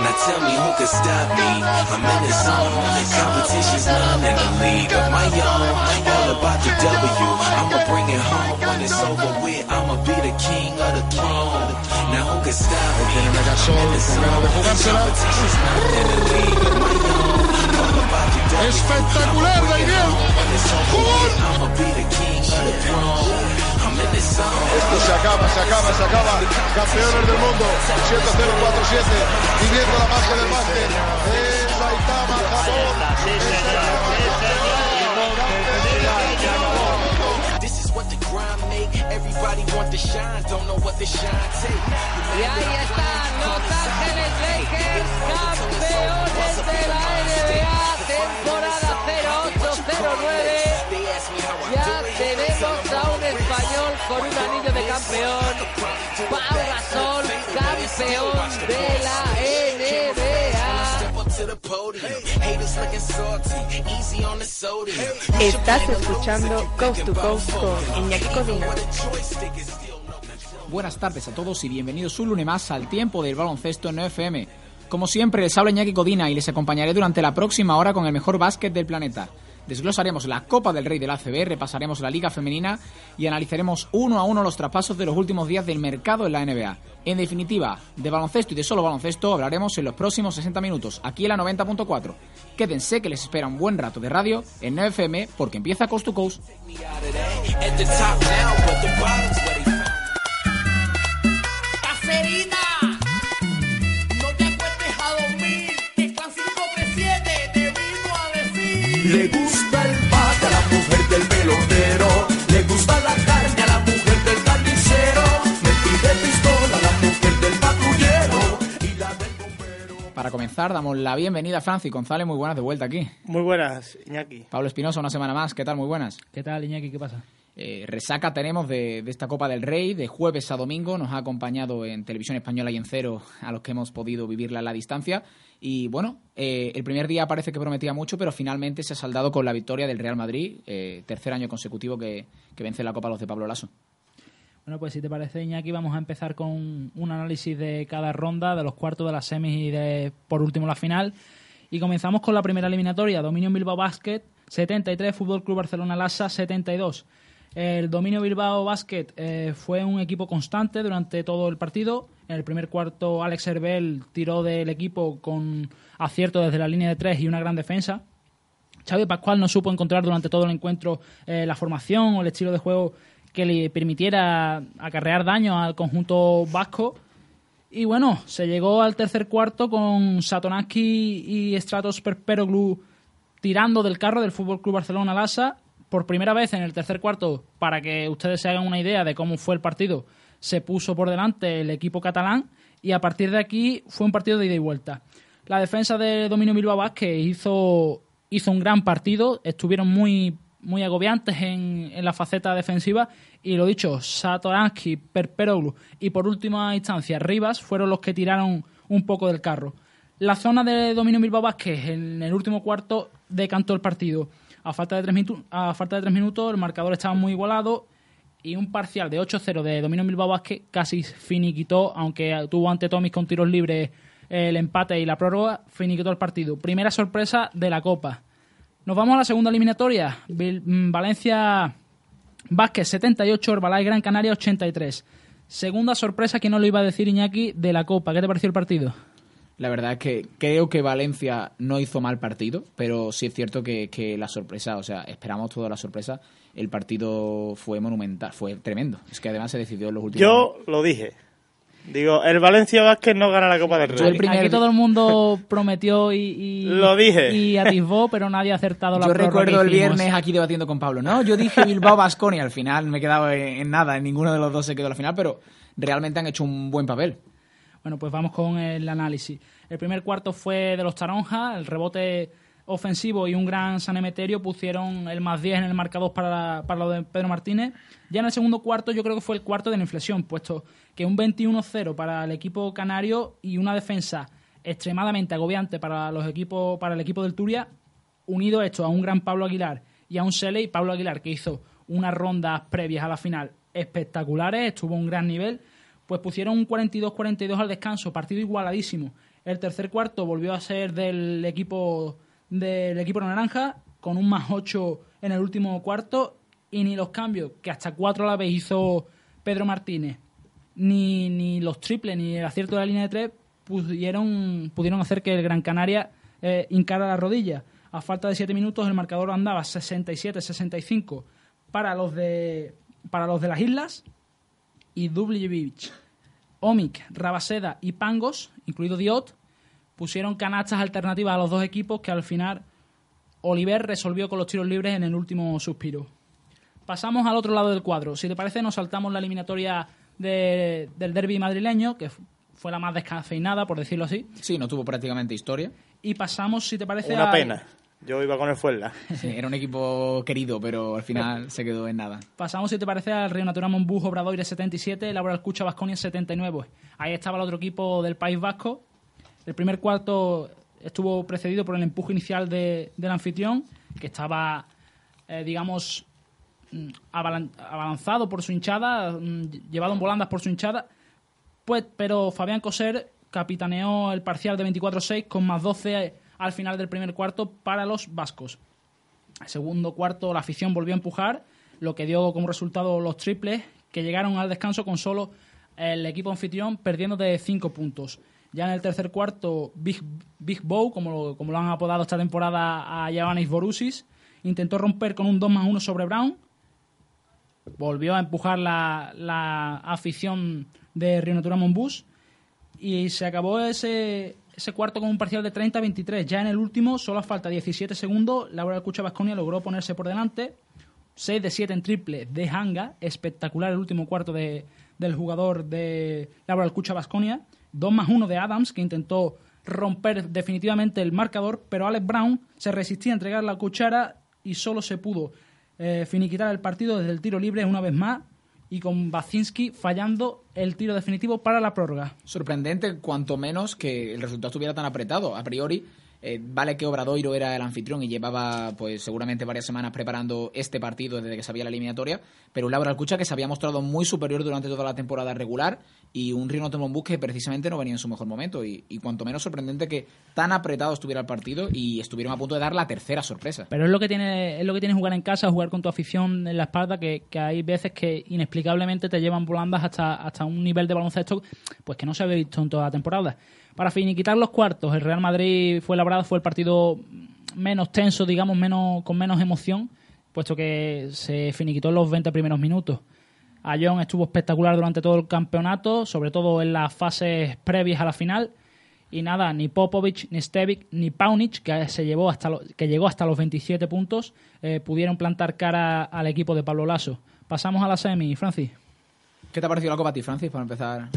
Now tell me who can stop me. I'm in the zone. Competition's none in the league of my own. All about the W. I'ma bring it home when it's over with. I'ma be the king of the throne. Espectacular, Daniel. Esto se acaba, se acaba, se acaba. Campeones del mundo. 7-0-4-7. Viviendo la magia del Saitama, Japón. This what the grind make. Everybody want. Y ahí están Los Ángeles Lakers, campeones de la NBA, temporada 08-09. Ya tenemos a un español con un anillo de campeón. Pau Gasol, campeón de la NBA. To the podium. Haters looking salty, easy on the sodium. Estás escuchando Coast to Coast con Iñaki Codina. Buenas tardes a todos y bienvenidos un lunes más al tiempo del baloncesto en 9FM. Como siempre, les habla Iñaki Codina y les acompañaré durante la próxima hora con el mejor básquet del planeta. Desglosaremos la Copa del Rey del ACB, repasaremos la Liga Femenina y analizaremos uno a uno los traspasos de los últimos días del mercado en la NBA. En definitiva, de baloncesto y de solo baloncesto hablaremos en los próximos 60 minutos, aquí en la 90.4. Quédense que les espera un buen rato de radio en 9FM porque empieza Coast to Coast. Le gusta el bate a la mujer del pelotero, le gusta la carne a la mujer del carnicero, me pide pistola a la mujer del patrullero y la del bombero. Para comenzar, damos la bienvenida a Francis González, muy buenas de vuelta aquí. Muy buenas, Iñaki. Pablo Espinosa, una semana más, ¿qué tal? Muy buenas. ¿Qué tal, Iñaki? ¿Qué pasa? Eh, resaca tenemos de, de esta Copa del Rey, de jueves a domingo. Nos ha acompañado en Televisión Española y en Cero a los que hemos podido vivirla a la distancia. Y bueno, eh, el primer día parece que prometía mucho, pero finalmente se ha saldado con la victoria del Real Madrid, eh, tercer año consecutivo que, que vence la Copa los de Pablo Lasso. Bueno, pues si te parece, Iñaki, vamos a empezar con un análisis de cada ronda, de los cuartos, de las semis y de, por último, la final. Y comenzamos con la primera eliminatoria, Dominio Bilbao Basket, 73, Fútbol Club Barcelona Lassa, 72. El Dominio Bilbao Basket eh, fue un equipo constante durante todo el partido. En el primer cuarto, Alex Herbel tiró del equipo con acierto desde la línea de tres y una gran defensa. Xavi Pascual no supo encontrar durante todo el encuentro eh, la formación o el estilo de juego que le permitiera acarrear daño al conjunto vasco. Y bueno, se llegó al tercer cuarto con Satonaski y Stratos Perperoglu tirando del carro del Fútbol Club Barcelona Lassa. Por primera vez en el tercer cuarto, para que ustedes se hagan una idea de cómo fue el partido, se puso por delante el equipo catalán y a partir de aquí fue un partido de ida y vuelta. La defensa de Dominio Bilbao Vázquez hizo, hizo un gran partido, estuvieron muy, muy agobiantes en, en la faceta defensiva y lo dicho, Satoransky, Perperoglu y por última instancia Rivas fueron los que tiraron un poco del carro. La zona de Dominio Bilbao Vázquez en el último cuarto decantó el partido. A falta de tres, a falta de tres minutos el marcador estaba muy igualado y un parcial de 8-0 de Dominio Bilbao Vázquez casi finiquitó, aunque tuvo ante Tomis con tiros libres el empate y la prórroga, finiquitó el partido. Primera sorpresa de la Copa. Nos vamos a la segunda eliminatoria. Mm, Valencia Vázquez 78, Herbalife Gran Canaria 83. Segunda sorpresa que no lo iba a decir Iñaki de la Copa. ¿Qué te pareció el partido? La verdad es que creo que Valencia no hizo mal partido, pero sí es cierto que, que la sorpresa, o sea, esperamos toda la sorpresa. El partido fue monumental, fue tremendo. Es que además se decidió en los últimos. Yo lo dije. Digo, el Valencia Vázquez no gana la Copa del Rey. Aquí todo el mundo prometió y, y- Lo dije. y atisbó, pero nadie ha acertado la Yo recuerdo el viernes aquí debatiendo con Pablo, ¿no? Yo dije Bilbao Basconi al final me he quedado en, nada, en ninguno de los dos se quedó a la final, pero realmente han hecho un buen papel. Bueno, pues vamos con el análisis. El primer cuarto fue de los Taronjas, el rebote ofensivo y un gran San Emeterio pusieron el más 10 en el marcador para, para lo de Pedro Martínez. Ya en el segundo cuarto yo creo que fue el cuarto de la inflexión, puesto que un 21-0 para el equipo canario y una defensa extremadamente agobiante para los equipos para el equipo del Turia, unido esto a un gran Pablo Aguilar y a un Sele y Pablo Aguilar que hizo unas rondas previas a la final espectaculares, estuvo un gran nivel, pues pusieron un 42-42 al descanso, partido igualadísimo. El tercer cuarto volvió a ser del equipo del equipo naranja con un más 8 en el último cuarto y ni los cambios que hasta cuatro a la vez hizo Pedro Martínez ni, ni los triples ni el acierto de la línea de tres pudieron, pudieron hacer que el Gran Canaria eh, hincara la rodilla. A falta de 7 minutos el marcador andaba 67-65 para los de para los de las islas y Dubljevic, Omic, Rabaseda y Pangos, incluido Diot, pusieron canastas alternativas a los dos equipos que al final Oliver resolvió con los tiros libres en el último suspiro. Pasamos al otro lado del cuadro. Si te parece, nos saltamos la eliminatoria de- del derby madrileño, que fue la más descafeinada, por decirlo así. Sí, no tuvo prácticamente historia. Y pasamos, si te parece, Una pena. Yo iba con el Fuenla. Sí, era un equipo querido, pero al final se quedó en nada. Pasamos, si te parece, al Río Natura Monbus Obradoire 77, Laboral Cucha Vasconia 79. Ahí estaba el otro equipo del País Vasco. El primer cuarto estuvo precedido por el empuje inicial de- del anfitrión, que estaba, eh, digamos, mm, abalan- abalanzado por su hinchada, mm, llevado en volandas por su hinchada. Pues, pero Fabián Coser capitaneó el parcial de 24-6 con más 12 al final del primer cuarto para los vascos. El segundo cuarto la afición volvió a empujar, lo que dio como resultado los triples, que llegaron al descanso con solo el equipo anfitrión perdiendo de 5 puntos. Ya en el tercer cuarto, Big, Big Bow, como como lo han apodado esta temporada a Giannis Borussis, intentó romper con un 2 más 1 sobre Brown. Volvió a empujar la, la afición de Río Natura Monbus y se acabó ese, ese cuarto con un parcial de 30-23. Ya en el último, solo falta 17 segundos, Laura Cucha Vasconia logró ponerse por delante. 6 de 7 en triple de Hanga. Espectacular el último cuarto de, del jugador de Laura Cucha Vasconia. 2 más 1 de Adams, que intentó romper definitivamente el marcador, pero Alex Brown se resistía a entregar la cuchara y solo se pudo eh, finiquitar el partido desde el tiro libre una vez más y con Bacinski fallando el tiro definitivo para la prórroga. Sorprendente, cuanto menos que el resultado estuviera tan apretado. A priori, eh, vale que Obradoiro era el anfitrión y llevaba, pues seguramente varias semanas preparando este partido desde que sabía la eliminatoria, pero un Laura Alcucha que se había mostrado muy superior durante toda la temporada regular y un Rino Tomombus que precisamente no venía en su mejor momento. Y, y cuanto menos sorprendente que tan apretado estuviera el partido y estuvieron a punto de dar la tercera sorpresa. Pero es lo que tiene, es lo que tiene jugar en casa, jugar con tu afición en la espalda, que, que hay veces que inexplicablemente te llevan volandas hasta, hasta un nivel de baloncesto pues que no se había visto en toda la temporada. Para finiquitar los cuartos, el Real Madrid fue labrado, fue el partido menos tenso, digamos, menos, con menos emoción, puesto que se finiquitó en los 20 primeros minutos. Ayón estuvo espectacular durante todo el campeonato, sobre todo en las fases previas a la final. Y nada, ni Popovic, ni Stevic, ni Paunic, que, se llevó hasta que llegó hasta los 27 puntos, eh, pudieron plantar cara al equipo de Pablo Lasso. Pasamos a la semi, Francis. ¿Qué te ha parecido la Copa ti, Francis, para empezar?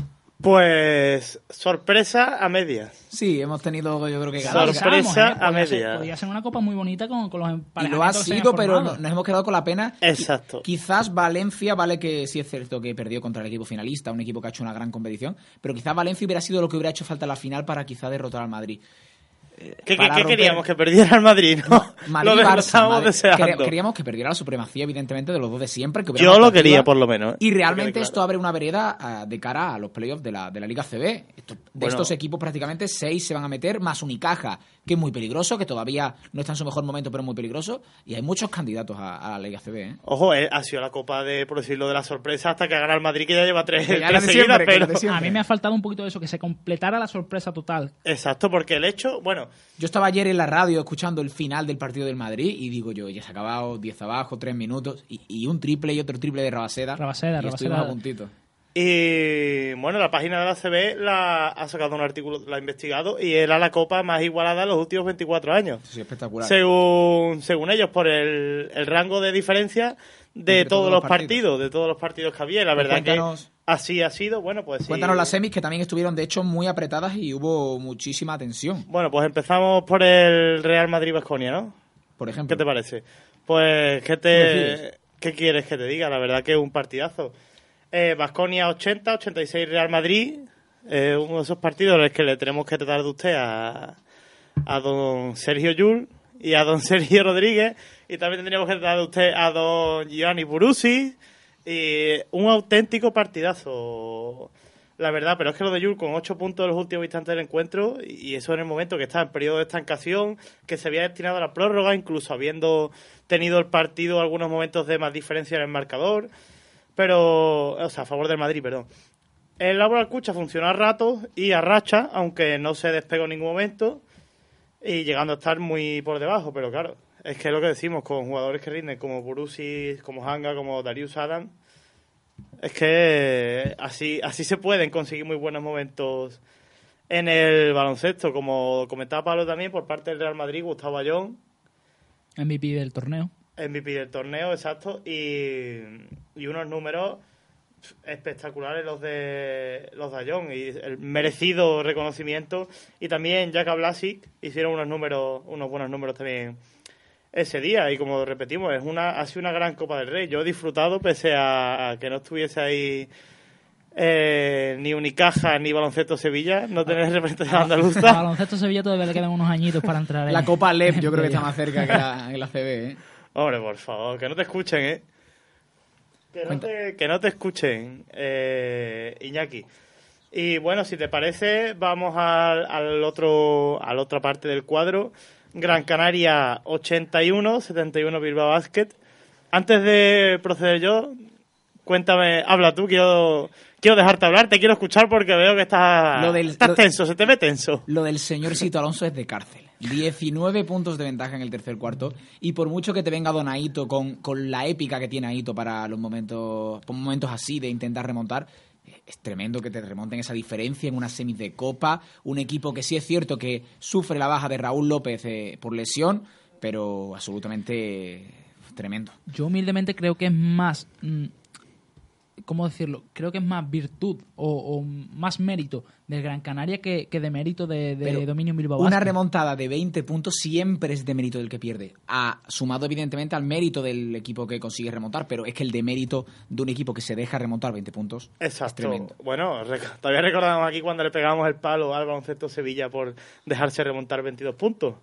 Pues sorpresa a medias. Sí, hemos tenido, yo creo que Sorpresa Pensábamos, ¿eh? a medias. Podía ser una copa muy bonita con, con los Y emparejamientos lo ha sido, pero no- nos hemos quedado con la pena. Exacto. Quizás Valencia, vale que sí es cierto que perdió contra el equipo finalista, un equipo que ha hecho una gran competición, pero quizás Valencia hubiera sido lo que hubiera hecho falta en la final para quizá derrotar al Madrid. ¿Qué, qué- para qué romper- queríamos? ¿Que perdiera el Madrid? No, Madrid, lo, Barça, estábamos Madrid. deseando. Quería- Queríamos que perdiera la supremacía, evidentemente, de los dos de siempre. Que Yo lo quería, por lo menos. ¿eh? Y realmente esto abre una vereda ah, de cara a los playoffs de la, de la Liga CB. Esto- de Bueno. estos equipos prácticamente seis se van a meter, más Unicaja, que es muy peligroso, que todavía no está en su mejor momento, pero es muy peligroso. Y hay muchos candidatos a, a la Liga CB. ¿eh? Ojo, eh, ha sido la copa de, por decirlo, de la sorpresa hasta que gana el Madrid, que ya lleva tres, ya seguidas, pero... A mí me ha faltado un poquito de eso, que se completara la sorpresa total. Exacto, porque el hecho, bueno, Yo estaba ayer en la radio escuchando el final del partido del Madrid y digo yo, ya se ha acabado 10 abajo, 3 minutos y, y un triple y otro triple de Rabaseda. Rabaseda, y Rabaseda. a puntito. Y bueno, la página de la CB la ha sacado un artículo, la ha investigado y era la copa más igualada en los últimos 24 años. Sí, espectacular. Según, según ellos, por el, el rango de diferencia de Entre todos, los partidos. de todos los partidos que había. Y La Pues verdad cuéntanos- que así ha sido. Bueno, pues sí. Cuéntanos las semis que también estuvieron de hecho muy apretadas y hubo muchísima tensión. Bueno, pues empezamos por el Real Madrid-Basconia, ¿no? Por ejemplo. ¿Qué te parece? Pues, ¿qué ¿Qué te qué quieres que te diga? La verdad que es un partidazo. Basconia 80, 86 Real Madrid. Eh, uno de esos partidos en los que le tenemos que tratar de usted a, a don Sergio Yul y a don Sergio Rodríguez. Y también tendríamos que tratar de usted a don Gianni Burussi. Y un auténtico partidazo, la verdad. Pero es que lo de Yul con 8 puntos en los últimos instantes del encuentro, y eso en el momento que estaba en periodo de estancación, que se había destinado a la prórroga, incluso habiendo tenido el partido algunos momentos de más diferencia en el marcador. Pero, o sea, a favor del Madrid, perdón. El Álvaro Alcucha funcionó a ratos y a racha, aunque no se despegó en ningún momento y llegando a estar muy por debajo, pero claro, es que es lo que decimos con jugadores que rinden como Burusi, como Hanga, como Darius Adam, es que así así se pueden conseguir muy buenos momentos en el baloncesto, como comentaba Pablo también por parte del Real Madrid, Gustavo Ayón, MVP del torneo. MVP del torneo, exacto, y, y unos números espectaculares los de los de Ayón y el merecido reconocimiento y también Jack Blasic hicieron unos números unos buenos números también ese día y como repetimos es una ha sido una gran Copa del Rey yo he disfrutado pese a, a que no estuviese ahí eh, ni Unicaja ni Baloncesto Sevilla no tener representación A andaluza Baloncesto Sevilla todavía le quedan unos añitos para entrar en La Copa LEP yo creo que está más cerca que la, que la CB, ¿eh? Hombre, por favor, que no te escuchen, ¿eh? Que no te, que no te escuchen, eh, Iñaki. Y bueno, si te parece, vamos al, al otro, a la otra parte del cuadro. Gran Canaria 81, 71 Bilbao Basket. Antes de proceder yo, cuéntame, habla tú, quiero, quiero dejarte hablar, te quiero escuchar porque veo que estás, Lo del- estás lo- tenso, se te ve tenso. Lo del señor Sito Alonso es de cárcel. 19 puntos de ventaja en el tercer cuarto. Y por mucho que te venga Don Aito con, con la épica que tiene Aito para los momentos, momentos así de intentar remontar, es tremendo que te remonten esa diferencia en una semis de Copa. Un equipo que sí es cierto que sufre la baja de Raúl López eh, por lesión, pero absolutamente tremendo. Yo humildemente creo que es más, mm, ¿cómo decirlo? Creo que es más virtud o, o más mérito del Gran Canaria que, que de mérito de, de Pero Dominio Bilbao Una remontada de 20 puntos siempre es de mérito del que pierde. Ha sumado evidentemente al mérito del equipo que consigue remontar, pero es que el de mérito de un equipo que se deja remontar 20 puntos es Exacto. tremendo. Bueno, rec- todavía recordamos aquí cuando le pegamos el palo al baloncesto Sevilla por dejarse remontar 22 puntos.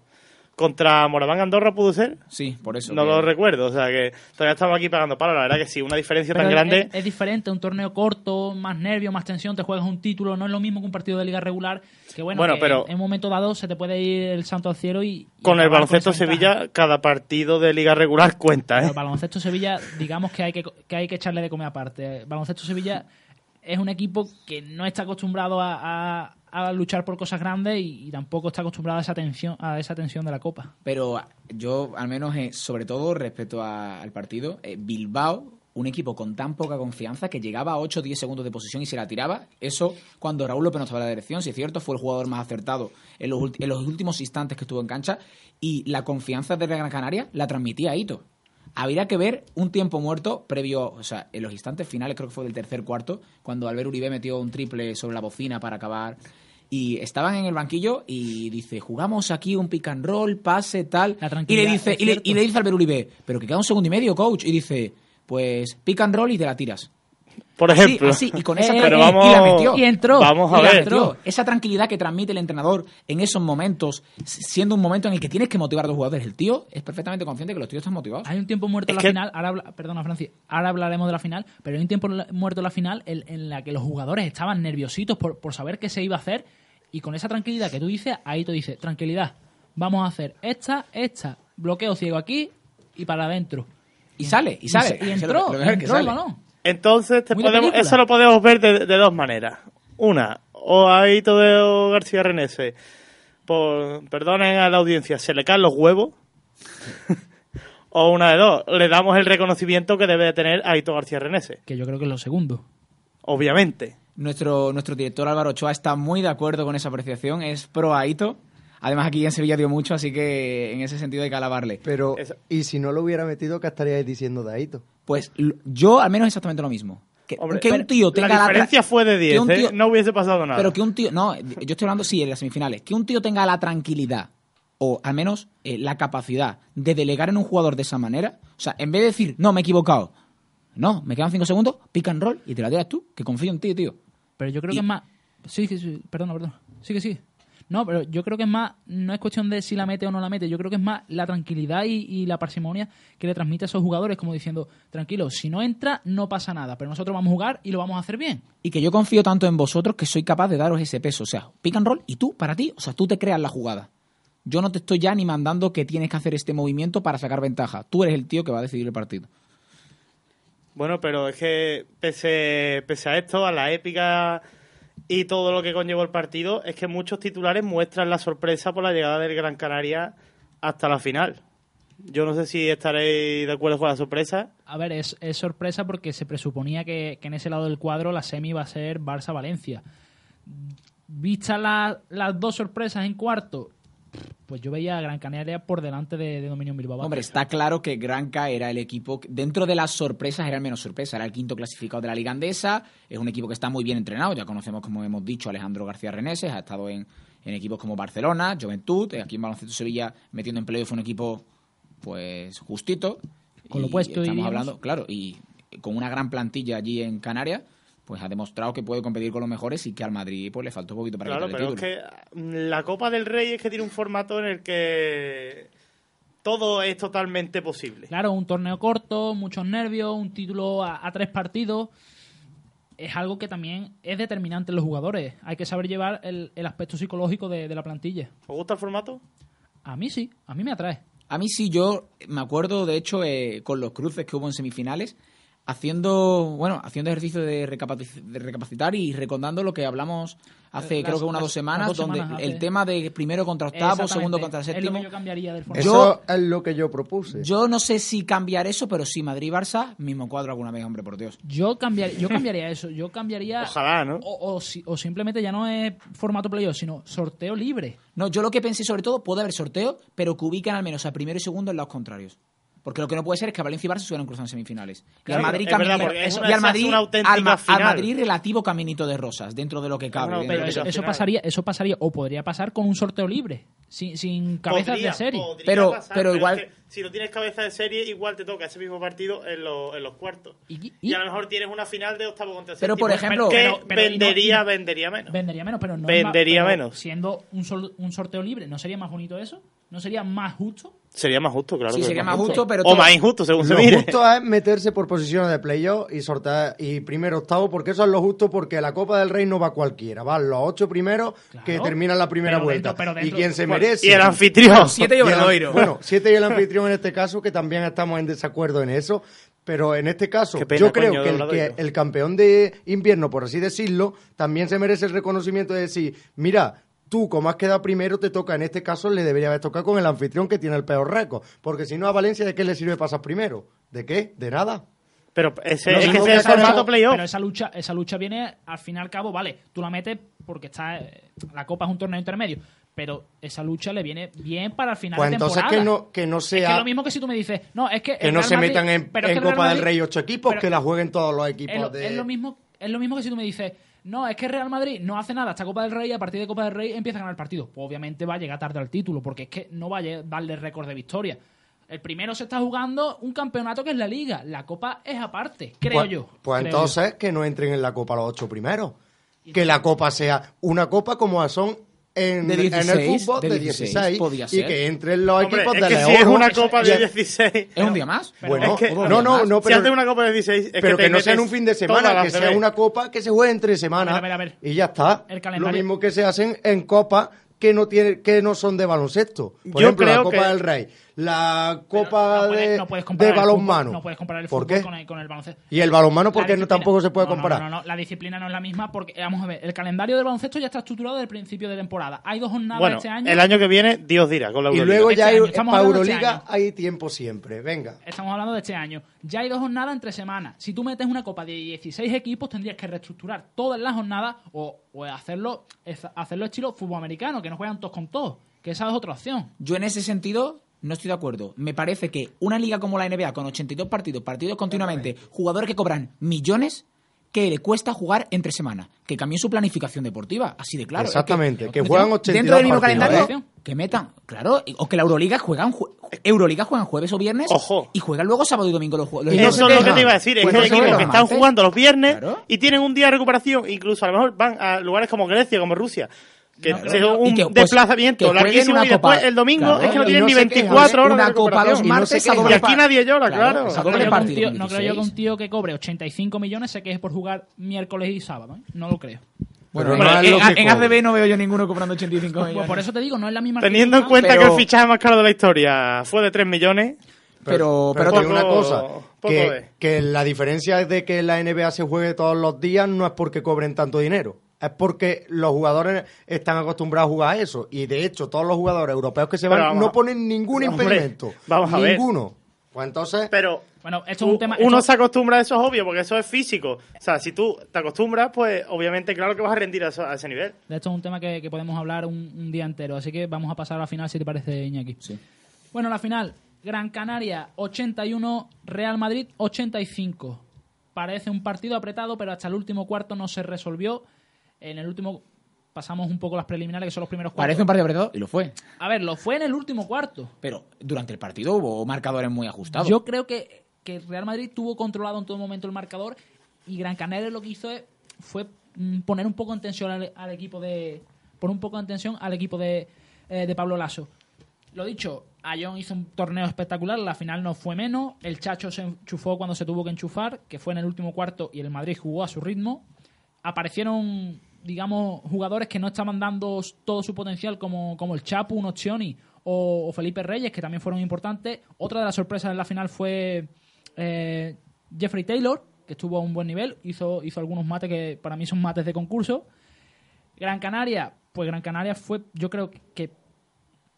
Contra Moraván Andorra pudo ser. Sí, por eso. No que- lo recuerdo, o sea que todavía estamos aquí pagando palo. La verdad que sí, una diferencia Pero tan es- grande. Es, diferente, un torneo corto, más nervio, más tensión, te juegas un título, no es lo mismo que un partido de liga regular, que bueno, Bueno, que pero- en un momento dado se te puede ir el santo al cielo y... y con el baloncesto. Sevilla, cada partido de liga regular cuenta, ¿eh? el baloncesto Sevilla, digamos que hay que, que hay que echarle de comer aparte. El baloncesto Sevilla es un equipo que no está acostumbrado a, a- a luchar por cosas grandes y, tampoco está acostumbrado a esa tensión, a esa tensión de la Copa. Pero yo, al menos, eh, sobre todo respecto a- al partido, eh, Bilbao, un equipo con tan poca confianza que llegaba a 8 o 10 segundos de posición y se la tiraba. Eso, cuando Raúl López no estaba en la dirección, si es cierto, fue el jugador más acertado en los, en los últimos instantes que estuvo en cancha. Y la confianza de Gran Canaria la transmitía Ito. Habría que ver un tiempo muerto previo, o sea, en los instantes finales, creo que fue del tercer cuarto, cuando Albert Uribe metió un triple sobre la bocina para acabar. Y estaban en el banquillo y dice, jugamos aquí un pick and roll, pase, tal. La Y le dice, y le, y le dice Albert Uribe, pero que queda un segundo y medio, coach. Y dice, pues pick and roll y te la tiras. Por ejemplo. así, y con esa Eh, Pero tranquilidad- vamos- y la metió. Y entró. Vamos a Y la ver. metió. Esa tranquilidad que transmite el entrenador en esos momentos, siendo un momento en el que tienes que motivar a los jugadores. El tío es perfectamente consciente que los tíos están motivados. Hay un tiempo muerto Es en la que- final, ahora perdona Francis, ahora hablaremos de la final, pero hay un tiempo muerto en la final en, en la que los jugadores estaban nerviositos por, por saber qué se iba a hacer y con esa tranquilidad que tú dices, ahí te dice, tranquilidad, vamos a hacer esta, esta, bloqueo ciego aquí y para adentro. Y sale, y sale. Y, entró, lo- lo mejor es que entró el balón. Entonces, te podemos, eso lo podemos ver de, de dos maneras. Una, o ahí todo García Renese, por, perdonen a la audiencia, se le caen los huevos. o una de dos, le damos el reconocimiento que debe de tener Aito García Renese. Que yo creo que es lo segundo. obviamente. Nuestro, nuestro director Álvaro Ochoa está muy de acuerdo con esa apreciación, es pro Aito. Además, aquí en Sevilla dio mucho, así que en ese sentido hay que alabarle. Pero, ¿y si no lo hubiera metido, qué estaríais diciendo de Aito? Pues yo al menos exactamente lo mismo. Que, Hombre, que un tío tenga la diferencia fue de que 10, un ¿eh? no hubiese pasado nada. Pero que un tío, no, yo estoy hablando, sí, en las semifinales, que un tío tenga la tranquilidad o al menos eh, la capacidad de delegar en un jugador de esa manera, o sea, en vez de decir, no, me he equivocado, no, me quedan cinco segundos, pick and roll y te la tiras tú, que confío en ti, tío. Pero yo creo Y- que es más. Sí, sí, sí, perdona, perdona. Sí, que sí. No, pero yo creo que es más. No es cuestión de si la mete o no la mete. Yo creo que es más la tranquilidad y, y la parsimonia que le transmite a esos jugadores, como diciendo, tranquilo, si no entra, no pasa nada. Pero nosotros vamos a jugar y lo vamos a hacer bien. Y que yo confío tanto en vosotros que soy capaz de daros ese peso, o sea, pick and roll y tú, para ti, o sea, tú te creas la jugada. Yo no te estoy ya ni mandando que tienes que hacer este movimiento para sacar ventaja. Tú eres el tío que va a decidir el partido. Bueno, pero es que pese, pese a esto, a la épica y todo lo que conllevó el partido, es que muchos titulares muestran la sorpresa por la llegada del Gran Canaria hasta la final. Yo no sé si estaréis de acuerdo con la sorpresa. A ver, es, es sorpresa porque se presuponía que, que en ese lado del cuadro la semi iba a ser Barça-Valencia. Vistas la- las dos sorpresas en cuarto, pues yo veía a Gran Canaria por delante de, de Dominion Bilbao. Hombre, está claro que Granca era el equipo, dentro de las sorpresas era el menos sorpresa, era el quinto clasificado de la Liga Andesa, es un equipo que está muy bien entrenado, ya conocemos, como hemos dicho, a Alejandro García Reneses, ha estado en, en equipos como Barcelona, Juventud, eh, aquí en Baloncesto Sevilla metiendo en playoff fue un equipo pues justito. Con lo Y puesto, Estamos diríamos. hablando, claro, y con una gran plantilla allí en Canarias, pues ha demostrado que puede competir con los mejores y que al Madrid pues le faltó un poquito para Claro, quitarle el pero es que mm, la Copa del Rey es que tiene un formato en el que todo es totalmente posible. Claro, un torneo corto, muchos nervios, un título a, a tres partidos. Es algo que también es determinante en los jugadores. Hay que saber llevar el, el aspecto psicológico de, de la plantilla. ¿Os gusta el formato? A mí sí, a mí me atrae. A mí sí, yo me acuerdo, de hecho, eh, con los cruces que hubo en semifinales, haciendo, bueno, haciendo ejercicio de, recapaci- de recapacitar y recordando lo que hablamos hace, creo que unas dos semanas, las dos donde semanas el hace. tema de primero contra octavo, segundo contra Es lo séptimo. que yo cambiaría del formato. Eso es lo que yo propuse. Yo no sé si cambiar eso, pero sí, Madrid-Barça, mismo cuadro alguna vez, hombre, por Dios. Yo cambiaría, yo cambiaría eso. Yo cambiaría. Ojalá, ¿no? O, o si- o simplemente ya no es formato playoff, sino sorteo libre. No, yo lo que pensé sobre todo, puede haber sorteo, pero que ubican al menos a primero y segundo en lados contrarios. Porque lo que no puede ser es que Valencia y Barça se hubieran cruzado en semifinales. y Claro, al Madrid, es verdad, es y una- al se hace Madrid, al, al. Madrid relativo caminito de rosas, dentro de lo que cabe. Pero eso, pasaría, eso pasaría, o podría pasar con un sorteo libre, sin, sin cabezas Podría, de serie. Pero- pasar, pero igual- es que si no tienes cabeza de serie, igual te toca ese mismo partido en, los- en los cuartos. Y, Y, a lo mejor tienes una final de octavo contra Pero, séptimo, por ejemplo- que Pero- pero- y vendería, y no- vendería menos. Vendería menos, pero no Vendería pero menos. Siendo un, sol- un sorteo libre, ¿no sería más bonito eso? ¿No sería más justo? Sería más justo, claro. Sí, que sería más justo, pero O más injusto, según se Lo mire. justo es meterse por posiciones de playoff y sortear y primero octavo, porque eso es lo justo, porque la Copa del Rey no va cualquiera, van los ocho primeros que terminan la primera Pero vuelta. dentro- pero dentro- y quien se Bueno, merece. y el anfitrión. Siete y Y el-. Bueno, siete y el anfitrión en este caso, que también estamos en desacuerdo en eso. Pero en este caso, pena, yo creo coño, que el, que el campeón de invierno, por así decirlo, también se merece el reconocimiento de decir, mira, tú como has quedado primero, te toca, en este caso le debería haber tocado con el anfitrión que tiene el peor récord. Porque si no, a Valencia, ¿de qué le sirve pasar primero? ¿De qué? De nada. Pero ese, es que ese es el formato playoff. Pero esa lucha, esa lucha viene al fin y al cabo, vale, tú la metes porque está eh, la Copa es un torneo intermedio, pero esa lucha le viene bien para el final Pues de entonces temporada. que no, que no Es que sea... es lo mismo que si tú me dices, no, es que que no Real se Madrid- metan en, en Copa del Rey ocho equipos, pero que la jueguen todos los equipos es lo, de... es lo mismo es lo mismo que si tú me dices no, es que Real Madrid no hace nada hasta Copa del Rey y a partir de Copa del Rey empieza a ganar el partido. Pues obviamente va a llegar tarde al título, porque es que no va a darle récord de victoria. El primero se está jugando un campeonato que es la Liga. La Copa es aparte, creo pues, yo. Pues creo entonces que no entren en la Copa los ocho primeros. Que la Copa sea una Copa como son en, De 16, en el fútbol de de 16, 16, podía y ser. que entren los Hombre, equipos es de que León. si es una copa de 16. ¿Es un día más? Bueno, es que- no, no, no, si pero, haces una copa de 16, es pero que no sea en un fin de semana, la que sea una copa que se juegue entre semanas. A ver, a ver, a ver. Y ya está. El Lo mismo que se hacen en copas que no tiene, que no son de baloncesto. Por Yo ejemplo, la Copa que- del Rey. La Copa no puedes- de, no puedes de balonmano. no puedes comparar el ¿Por fútbol qué? con el, con el baloncesto. ¿Y el balonmano por La qué no, tampoco se puede comparar? No, no, no, la disciplina no es la misma porque, vamos a ver, el calendario del baloncesto ya está estructurado desde el principio de temporada. Hay dos jornadas Bueno, este año. el año que viene, Dios dirá, con la Y Euroliga. luego Este ya hay, año, estamos para hablando de este Euroliga año. hay tiempo siempre. Venga. Estamos hablando de este año. Ya hay dos jornadas entre semanas. Si tú metes una copa de 16 equipos, tendrías que reestructurar todas las jornadas o, o hacerlo, hacerlo estilo fútbol americano, que no juegan todos con todos. Que esa es otra opción. Yo en ese sentido no estoy de acuerdo. Me parece que una liga como la NBA, con 82 partidos, partidos continuamente, jugadores que cobran millones, que le cuesta jugar entre semanas. Que cambien su planificación deportiva, así de claro. Es Exactamente, que metemos juegan 82 Dentro del mismo calendario, ¿eh? que metan, claro, o que la Euroliga juegan, jue- Euroliga juegan jueves o viernes y juegan luego sábado y domingo los juegos. Eso es lo que te iba a decir, es que hay equipos que están jugando los viernes y tienen un día de recuperación, incluso a lo mejor van a lugares como Grecia, como Rusia, que No, es un que, pues, desplazamiento larguísimo una y después copa. el domingo Claro, es que no tienen no ni se 24 quejan. horas Una de copa recuperación. los martes a y aquí nadie llora, Claro, No creo, tío, no yo que 16. un tío que cobre 85 millones se queje por jugar miércoles y sábado. ¿eh? No lo creo. Bueno, en, no es en-. ACB no veo yo ninguno cobrando 85 Pues millones. por eso te digo, no es la misma Teniendo en cuenta Pero- que el fichaje más caro de la historia fue de 3 millones, Pero, pero, Pero te digo una poco- cosa, poco que, es. que la diferencia de que la NBA se juegue todos los días no es porque cobren tanto dinero, es porque los jugadores están acostumbrados a jugar a eso. Y de hecho, todos los jugadores europeos que se van no ponen ningún Hombre, impedimento. vamos a ver. Ninguno. Pues entonces, pero Bueno, esto es un tema. uno esto- se acostumbra a eso, es obvio, porque eso es físico. O sea, si tú te acostumbras, pues obviamente, claro que vas a rendir a, eso- a ese nivel. De esto es un tema que, que podemos hablar un, un día entero, así que vamos a pasar a la final si te parece, Iñaki. Bueno, la final, Gran Canaria 81, Real Madrid 85. Parece un partido apretado, pero hasta el último cuarto no se resolvió. En el último pasamos un poco las preliminares, que son los primeros cuartos. Parece un partido apretado y lo fue. A ver, lo fue en el último cuarto. Pero durante el partido hubo marcadores muy ajustados. Yo creo que, que Real Madrid tuvo controlado en todo momento el marcador y Gran Canaria lo que hizo es- fue mm, poner un poco en tensión al, al equipo de poner un poco en tensión al equipo de, eh, de Pablo Lasso. Lo dicho, Ayón hizo un torneo espectacular, la final no fue menos, el Chacho se enchufó cuando se tuvo que enchufar, que fue en el último cuarto y el Madrid jugó a su ritmo. Aparecieron, digamos, jugadores que no estaban dando todo su potencial como, como el Chapu, un Occhioni o, o Felipe Reyes, que también fueron importantes. Otra de las sorpresas en la final fue eh, Jeffrey Taylor, que estuvo a un buen nivel, hizo, hizo algunos mates que para mí son mates de concurso. Gran Canaria, pues Gran Canaria fue, yo creo que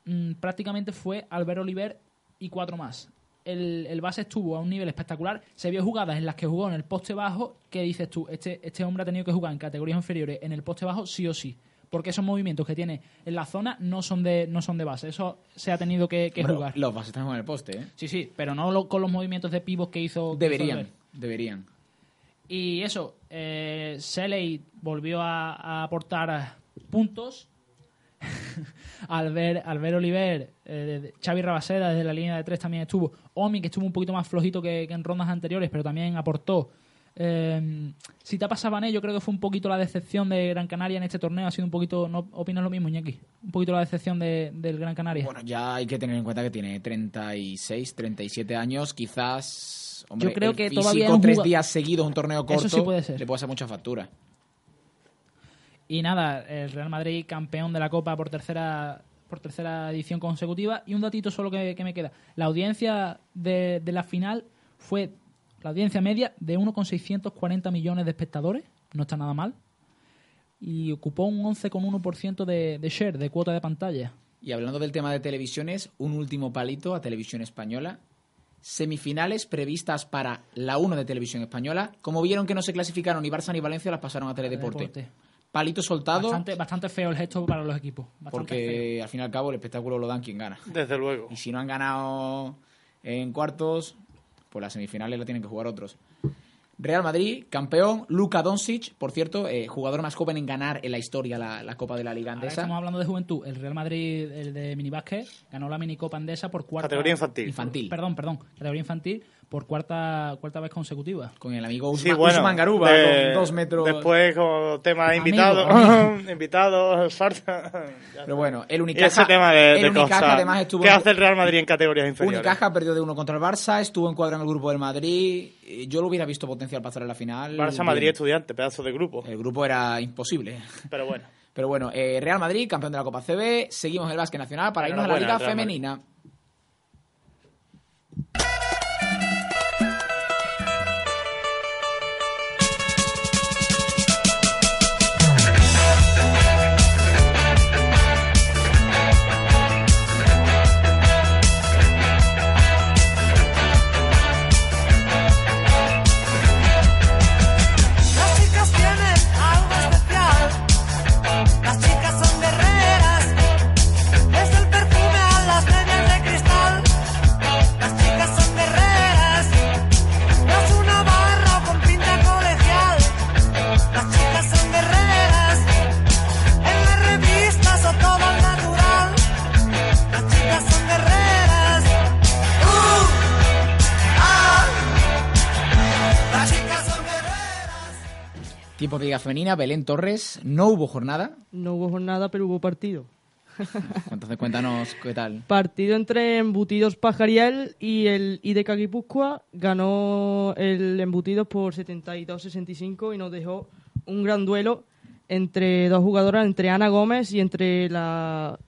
mm, prácticamente fue Albert Oliver y cuatro más. El, el base estuvo a un nivel espectacular. Se vio jugadas en las que jugó en el poste bajo que dices tú, este, este hombre ha tenido que jugar en categorías inferiores en el poste bajo sí o sí. Porque esos movimientos que tiene en la zona no son de, no son de base. Eso se ha tenido que, que Bueno, jugar. Los bases están en el poste, ¿eh? Sí, sí, pero no lo- con los movimientos de pivos que hizo. que hizo Deberían, deberían. Y eso, eh, Seley volvió a, a aportar puntos. al ver, al ver Oliver, eh, Xavi Rabaseda desde la línea de tres también estuvo. Omi, que estuvo un poquito más flojito que, que en rondas anteriores, pero también aportó. Eh, si te Sabané, yo creo que fue un poquito la decepción de Gran Canaria en este torneo. Ha sido un poquito, ¿no opinas lo mismo, Iñaki? Un poquito la decepción de- del Gran Canaria. Bueno, ya hay que tener en cuenta que tiene 36, 37 años. Quizás, hombre, Yo creo el que físico, todavía tres días seguidos, un torneo corto, Eso sí puede ser. le puede hacer mucha factura. Y nada, el Real Madrid campeón de la Copa por tercera por tercera edición consecutiva. Y un datito solo que, que me queda. La audiencia de, de la final fue la audiencia media de 1,640 millones de espectadores. No está nada mal. Y ocupó un 11,1% de, de share, de cuota de pantalla. Y hablando del tema de televisiones, un último palito a Televisión Española. Semifinales previstas para la 1 de Televisión Española. Como vieron que no se clasificaron ni Barça ni Valencia, las pasaron a Teledeporte. Deporte. Palito soltado, Bastante, bastante feo el gesto para los equipos. Bastante feo. porque al fin y al cabo el espectáculo lo dan quien gana. Desde luego. Y si no han ganado en cuartos, pues las semifinales lo tienen que jugar otros. Real Madrid, campeón. Luka Doncic, por cierto, eh, jugador más joven en ganar en la historia la, la Copa de la Liga Ahora Andesa. estamos hablando de juventud. El Real Madrid, el de minibásquet, ganó la minicopa andesa por cuarta... Categoría infantil. Infantil. Perdón, perdón. Categoría infantil por cuarta cuarta vez consecutiva. Con el amigo Sí, Usman, bueno, Usman Garuba, de- con dos metros. Después, como tema de invitados, invitados, farsa. Pero bueno, el Y Unicaja, ese tema de, el de Unicaja además estuvo ¿Qué en- hace el Real Madrid en categorías inferiores? Unicaja perdió de uno contra el Barça, estuvo en cuadro en el grupo del Madrid. Eh, Yo lo hubiera visto potencial pasar a la final. Barça, Madrid, Bien. estudiante, pedazo de grupo. El grupo era imposible. Pero bueno. Pero bueno, eh, Real Madrid, campeón de la Copa CB. Seguimos el básquet nacional para irnos a la Liga. Femenina. De Liga Femenina, Belén Torres, no hubo jornada. No hubo jornada, pero hubo partido. Entonces cuéntanos qué tal. Partido entre Embutidos Pajariel y el IDK Guipúzcoa. Ganó el Embutidos por 72-65 y nos dejó un gran duelo entre dos jugadoras, entre Ana Gómez y entre la,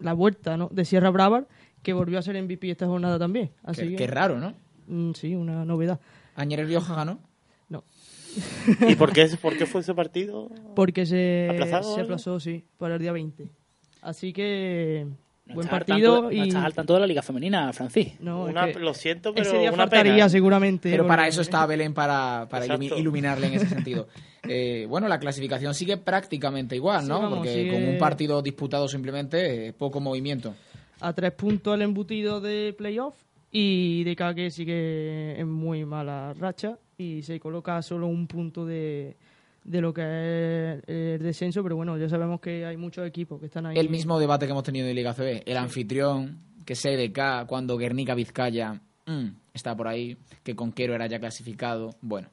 la vuelta ¿no? de Sierra Brava, que volvió a ser MVP esta jornada también. Así Qué, que- qué raro, ¿no? Mm, Sí, una novedad. Añeres Rioja ganó. ¿Y por qué, por qué fue ese partido? Porque se ¿Aplazado o se aplazó, sí, para el día 20. Así que buen partido tanto- y No estás al tanto de la Liga Femenina, Francis. no, es Una- que lo siento, pero ese día una faltaría pena. seguramente. Pero para eso está Belén, para, para iluminarle en ese sentido. Eh, bueno, la clasificación sigue prácticamente igual, Sí, ¿no? vamos, Porque sigue- con un partido disputado simplemente, eh, poco movimiento. a tres puntos el embutido de playoff y de que sigue en muy mala racha y se coloca solo un punto de, de lo que es el descenso, pero bueno, ya sabemos que hay muchos equipos que están ahí. El mismo debate que hemos tenido en Liga CB. El anfitrión, que EDK, cuando Guernica Vizcaya mm, está por ahí, que Conquero era ya clasificado. Bueno,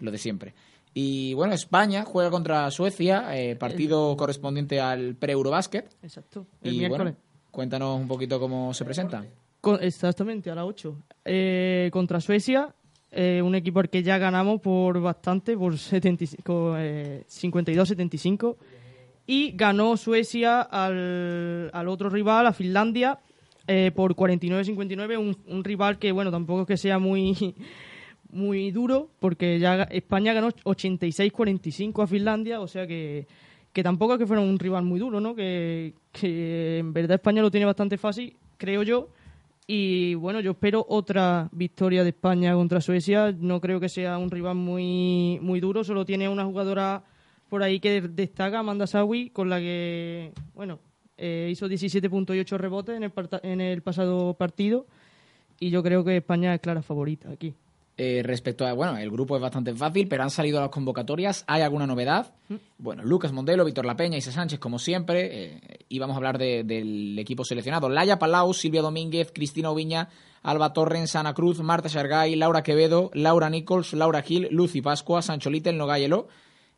lo de siempre. Y bueno, España juega contra Suecia, eh, partido correspondiente al pre-Eurobasket. Exacto, el Y miércoles. bueno, cuéntanos un poquito cómo se presenta. Con- exactamente, a las 8. Eh, contra Suecia, eh, un equipo al que ya ganamos por bastante, por 75, eh, 52-75. Y ganó Suecia al, al otro rival, a Finlandia, eh, por 49-59. Un, un rival que, bueno, tampoco es que sea muy, muy duro, porque ya España ganó 86-45 a Finlandia, o sea que, que tampoco es que fuera un rival muy duro, ¿no? Que, que en verdad España lo tiene bastante fácil, creo yo. Y bueno, yo espero otra victoria de España contra Suecia. No creo que sea un rival muy, muy duro, solo tiene una jugadora por ahí que destaca, Amanda Sawi, con la que, bueno, eh, hizo 17.8 rebotes en el, en el pasado partido. Y yo creo que España es clara favorita aquí. Eh, respecto a, bueno, el grupo es bastante fácil, pero han salido las convocatorias. ¿Hay alguna novedad? Bueno, Lucas Mondelo, Víctor Lapeña, Isa Sánchez, como siempre. eh, y vamos a hablar de- del equipo seleccionado. Laia Palau, Silvia Domínguez, Cristina Oviña, Alba Torrens, Ana Cruz, Marta Shargay, Laura Quevedo, Laura Nichols, Laura Gil, Lucy Pascua, Sancho Little, Nogayelo.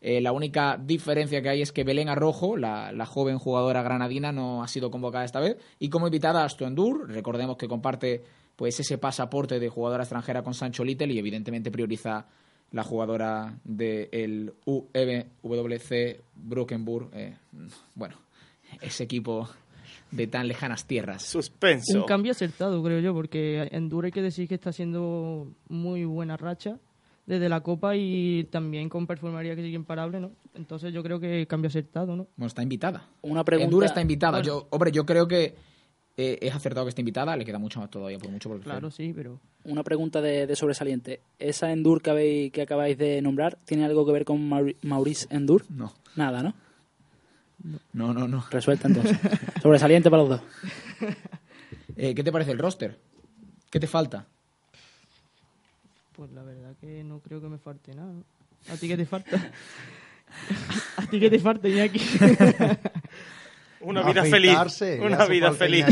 Eh, la única diferencia que hay es que Belén Arrojo, la, la joven jugadora granadina, no ha sido convocada esta vez. Y como invitada, Endur, recordemos que comparte pues ese pasaporte de jugadora extranjera con Sancho Little y evidentemente prioriza la jugadora del UWC Brockenburg. eh, bueno, ese equipo de tan lejanas tierras. Suspenso. Un cambio acertado, creo yo, porque Enduro hay que decir que está haciendo muy buena racha desde la Copa y también con perfumería que sigue imparable, ¿no? Entonces yo creo que cambio acertado, ¿no? Bueno, está invitada. Una pregunta. Endura está invitada. Bueno. Yo, hombre, yo creo que eh, es acertado que esté invitada. Le queda mucho más todavía, por mucho por. Claro, sí, pero... Una pregunta de, de sobresaliente. ¿Esa Endur que, habéis, que acabáis de nombrar tiene algo que ver con Mauri- Maurice Endur? No. Nada, ¿no? No, no, no. Resuelta entonces. sobresaliente para los dos. Eh, ¿Qué te parece el roster? ¿Qué te falta? Pues la verdad que no creo que me falte nada. ¿A ti qué te falta? ¿A ti qué te falta, Iñaki? Una vida feliz. Afeitarse, Una vida feliz.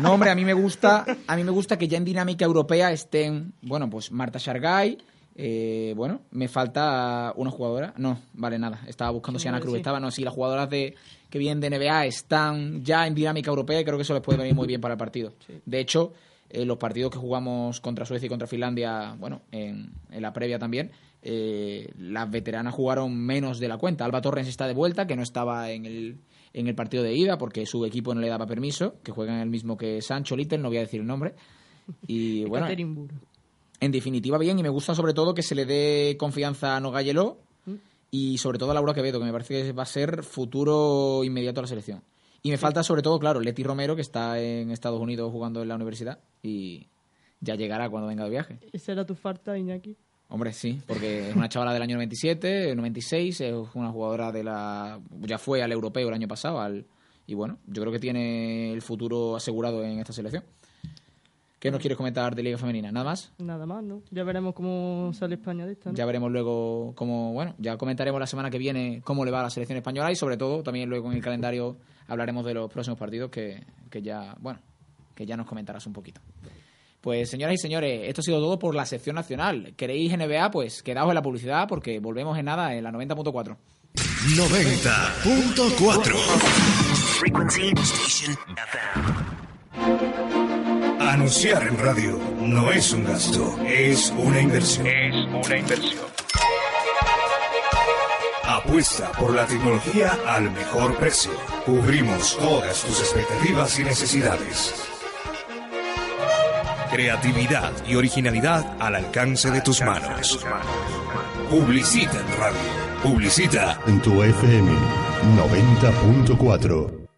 No, hombre, a mí me gusta, a mí me gusta que ya en dinámica europea estén, bueno, pues Marta Shargay, eh, bueno, me falta una jugadora, no, vale nada, estaba buscando si Ana Cruz Sí. estaba, no, si las jugadoras de que vienen de NBA están ya en dinámica europea y creo que eso les puede venir muy bien para el partido. De hecho, eh, los partidos que jugamos contra Suecia y contra Finlandia, bueno, en, en la previa también, eh, las veteranas jugaron menos de la cuenta. Alba Torres está de vuelta, que no estaba en el, en el partido de ida porque su equipo no le daba permiso, que juegan el mismo que Sancho Little, no voy a decir el nombre. Y bueno, en definitiva bien, y me gusta sobre todo que se le dé confianza a Nogayelo y sobre todo a Laura Quevedo, que me parece que va a ser futuro inmediato a la selección. Y me falta sobre todo, claro, Leti Romero, que está en Estados Unidos jugando en la universidad y ya llegará cuando venga de viaje. ¿Esa era tu falta, Iñaki? Hombre, sí, porque es una chavala del año 97, 96, es una jugadora de la... ya fue al europeo el año pasado, al, y bueno, yo creo que tiene el futuro asegurado en esta selección. ¿Qué nos quieres comentar de Liga Femenina? ¿Nada más? Nada más, ¿no? Ya veremos cómo sale España de esta, ¿no? Ya veremos luego cómo, bueno, ya comentaremos la semana que viene cómo le va a la selección española y sobre todo también luego en el calendario hablaremos de los próximos partidos que, que ya, bueno, que ya nos comentarás un poquito. Pues señoras y señores, esto ha sido todo por la sección nacional. ¿Queréis NBA? Pues quedaos en la publicidad porque volvemos en nada en la 90.4. 90.4 Frequency Station Anunciar en radio no es un gasto, es una inversión. Es una inversión. Apuesta por la tecnología al mejor precio. Cubrimos todas tus expectativas y necesidades. Creatividad y originalidad al alcance de tus manos. Publicita en radio. Publicita en tu FM 90.4.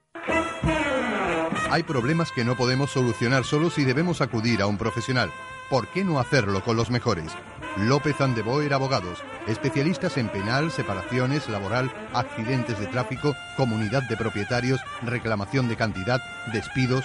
Hay problemas que no podemos solucionar solos y debemos acudir a un profesional. ¿Por qué no hacerlo con los mejores? López Andeboer Abogados, especialistas en penal, separaciones, laboral, accidentes de tráfico, comunidad de propietarios, reclamación de cantidad, despidos.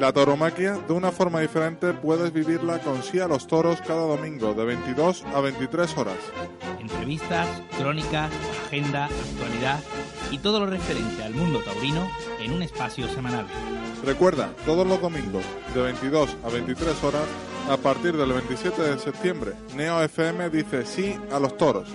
La tauromaquia, de una forma diferente, puedes vivirla con Sí a los Toros cada domingo, de 22 a 23 horas. Entrevistas, crónicas, agenda, actualidad y todo lo referente al mundo taurino en un espacio semanal. Recuerda, todos los domingos, de 22 a 23 horas, a partir del 27 de septiembre, Neo FM dice sí a los toros.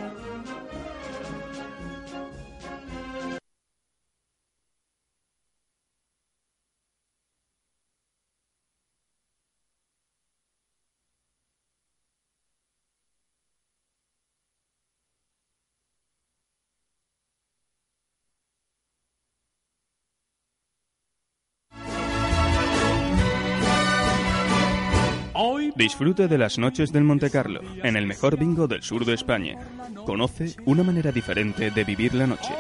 Disfrute de las noches del Monte Carlo, en el mejor bingo del sur de España. Conoce una manera diferente de vivir la noche.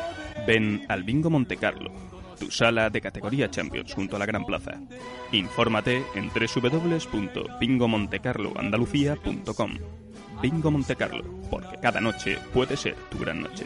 Ven al Bingo Monte Carlo, tu sala de categoría Champions junto a la Gran Plaza. Infórmate en www.bingomontecarloandalucía.com. Bingo Monte Carlo, porque cada noche puede ser tu gran noche.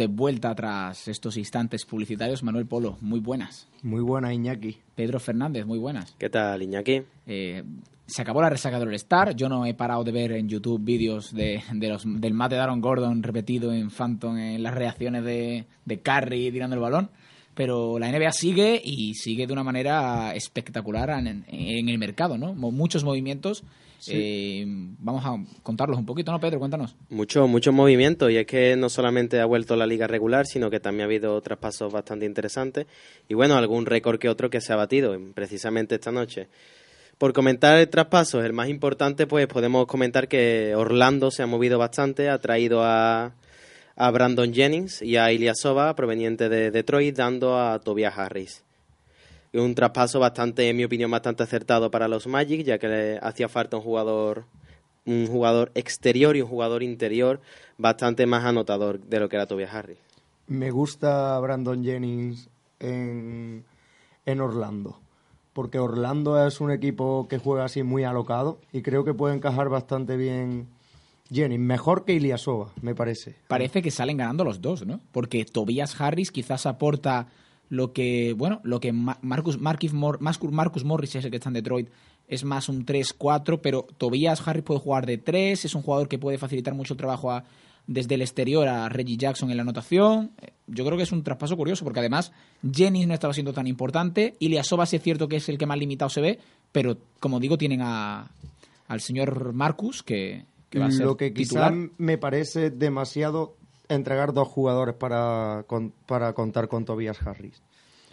de vuelta tras estos instantes publicitarios. Manuel Polo, muy buenas. Muy buena, Iñaki. Pedro Fernández, muy buenas. ¿Qué tal, Iñaki? Eh, se acabó la resaca del Star. Yo no he parado de ver en YouTube vídeos de, de los, del mate de Aaron Gordon repetido en Phantom en las reacciones de, de Curry tirando el balón. Pero la NBA sigue y sigue de una manera espectacular en, en el mercado, ¿no? Muchos movimientos eh, vamos a contarlos un poquito, ¿no, Pedro? Cuéntanos. Mucho, mucho movimiento y es que no solamente ha vuelto la liga regular, sino que también ha habido traspasos bastante interesantes y bueno, algún récord que otro que se ha batido precisamente esta noche. Por comentar el traspaso, el más importante, pues podemos comentar que Orlando se ha movido bastante, ha traído a, a Brandon Jennings y a Ilyasova, proveniente de Detroit, dando a Tobias Harris un traspaso bastante, en mi opinión, bastante acertado para los Magic, ya que le hacía falta un jugador un jugador exterior y un jugador interior bastante más anotador de lo que era Tobias Harris. Me gusta Brandon Jennings en, en Orlando, porque Orlando es un equipo que juega así muy alocado y creo que puede encajar bastante bien Jennings, mejor que Iliasova, me parece. Parece que salen ganando los dos, ¿no? Porque Tobias Harris quizás aporta lo que, bueno, lo que Marcus, Marcus, Marcus Morris es el que está en Detroit. Es más un 3-4, pero Tobias Harris puede jugar de 3, es un jugador que puede facilitar mucho el trabajo desde el exterior a Reggie Jackson en la anotación. Eh, yo creo que es un traspaso curioso, porque además Jennings no estaba siendo tan importante, Iliasova sí es cierto que es el que más limitado se ve, pero como digo, tienen a, al señor Marcus, que, que va a ser Lo que quizás me parece demasiado entregar dos jugadores para, con- para contar con Tobias Harris.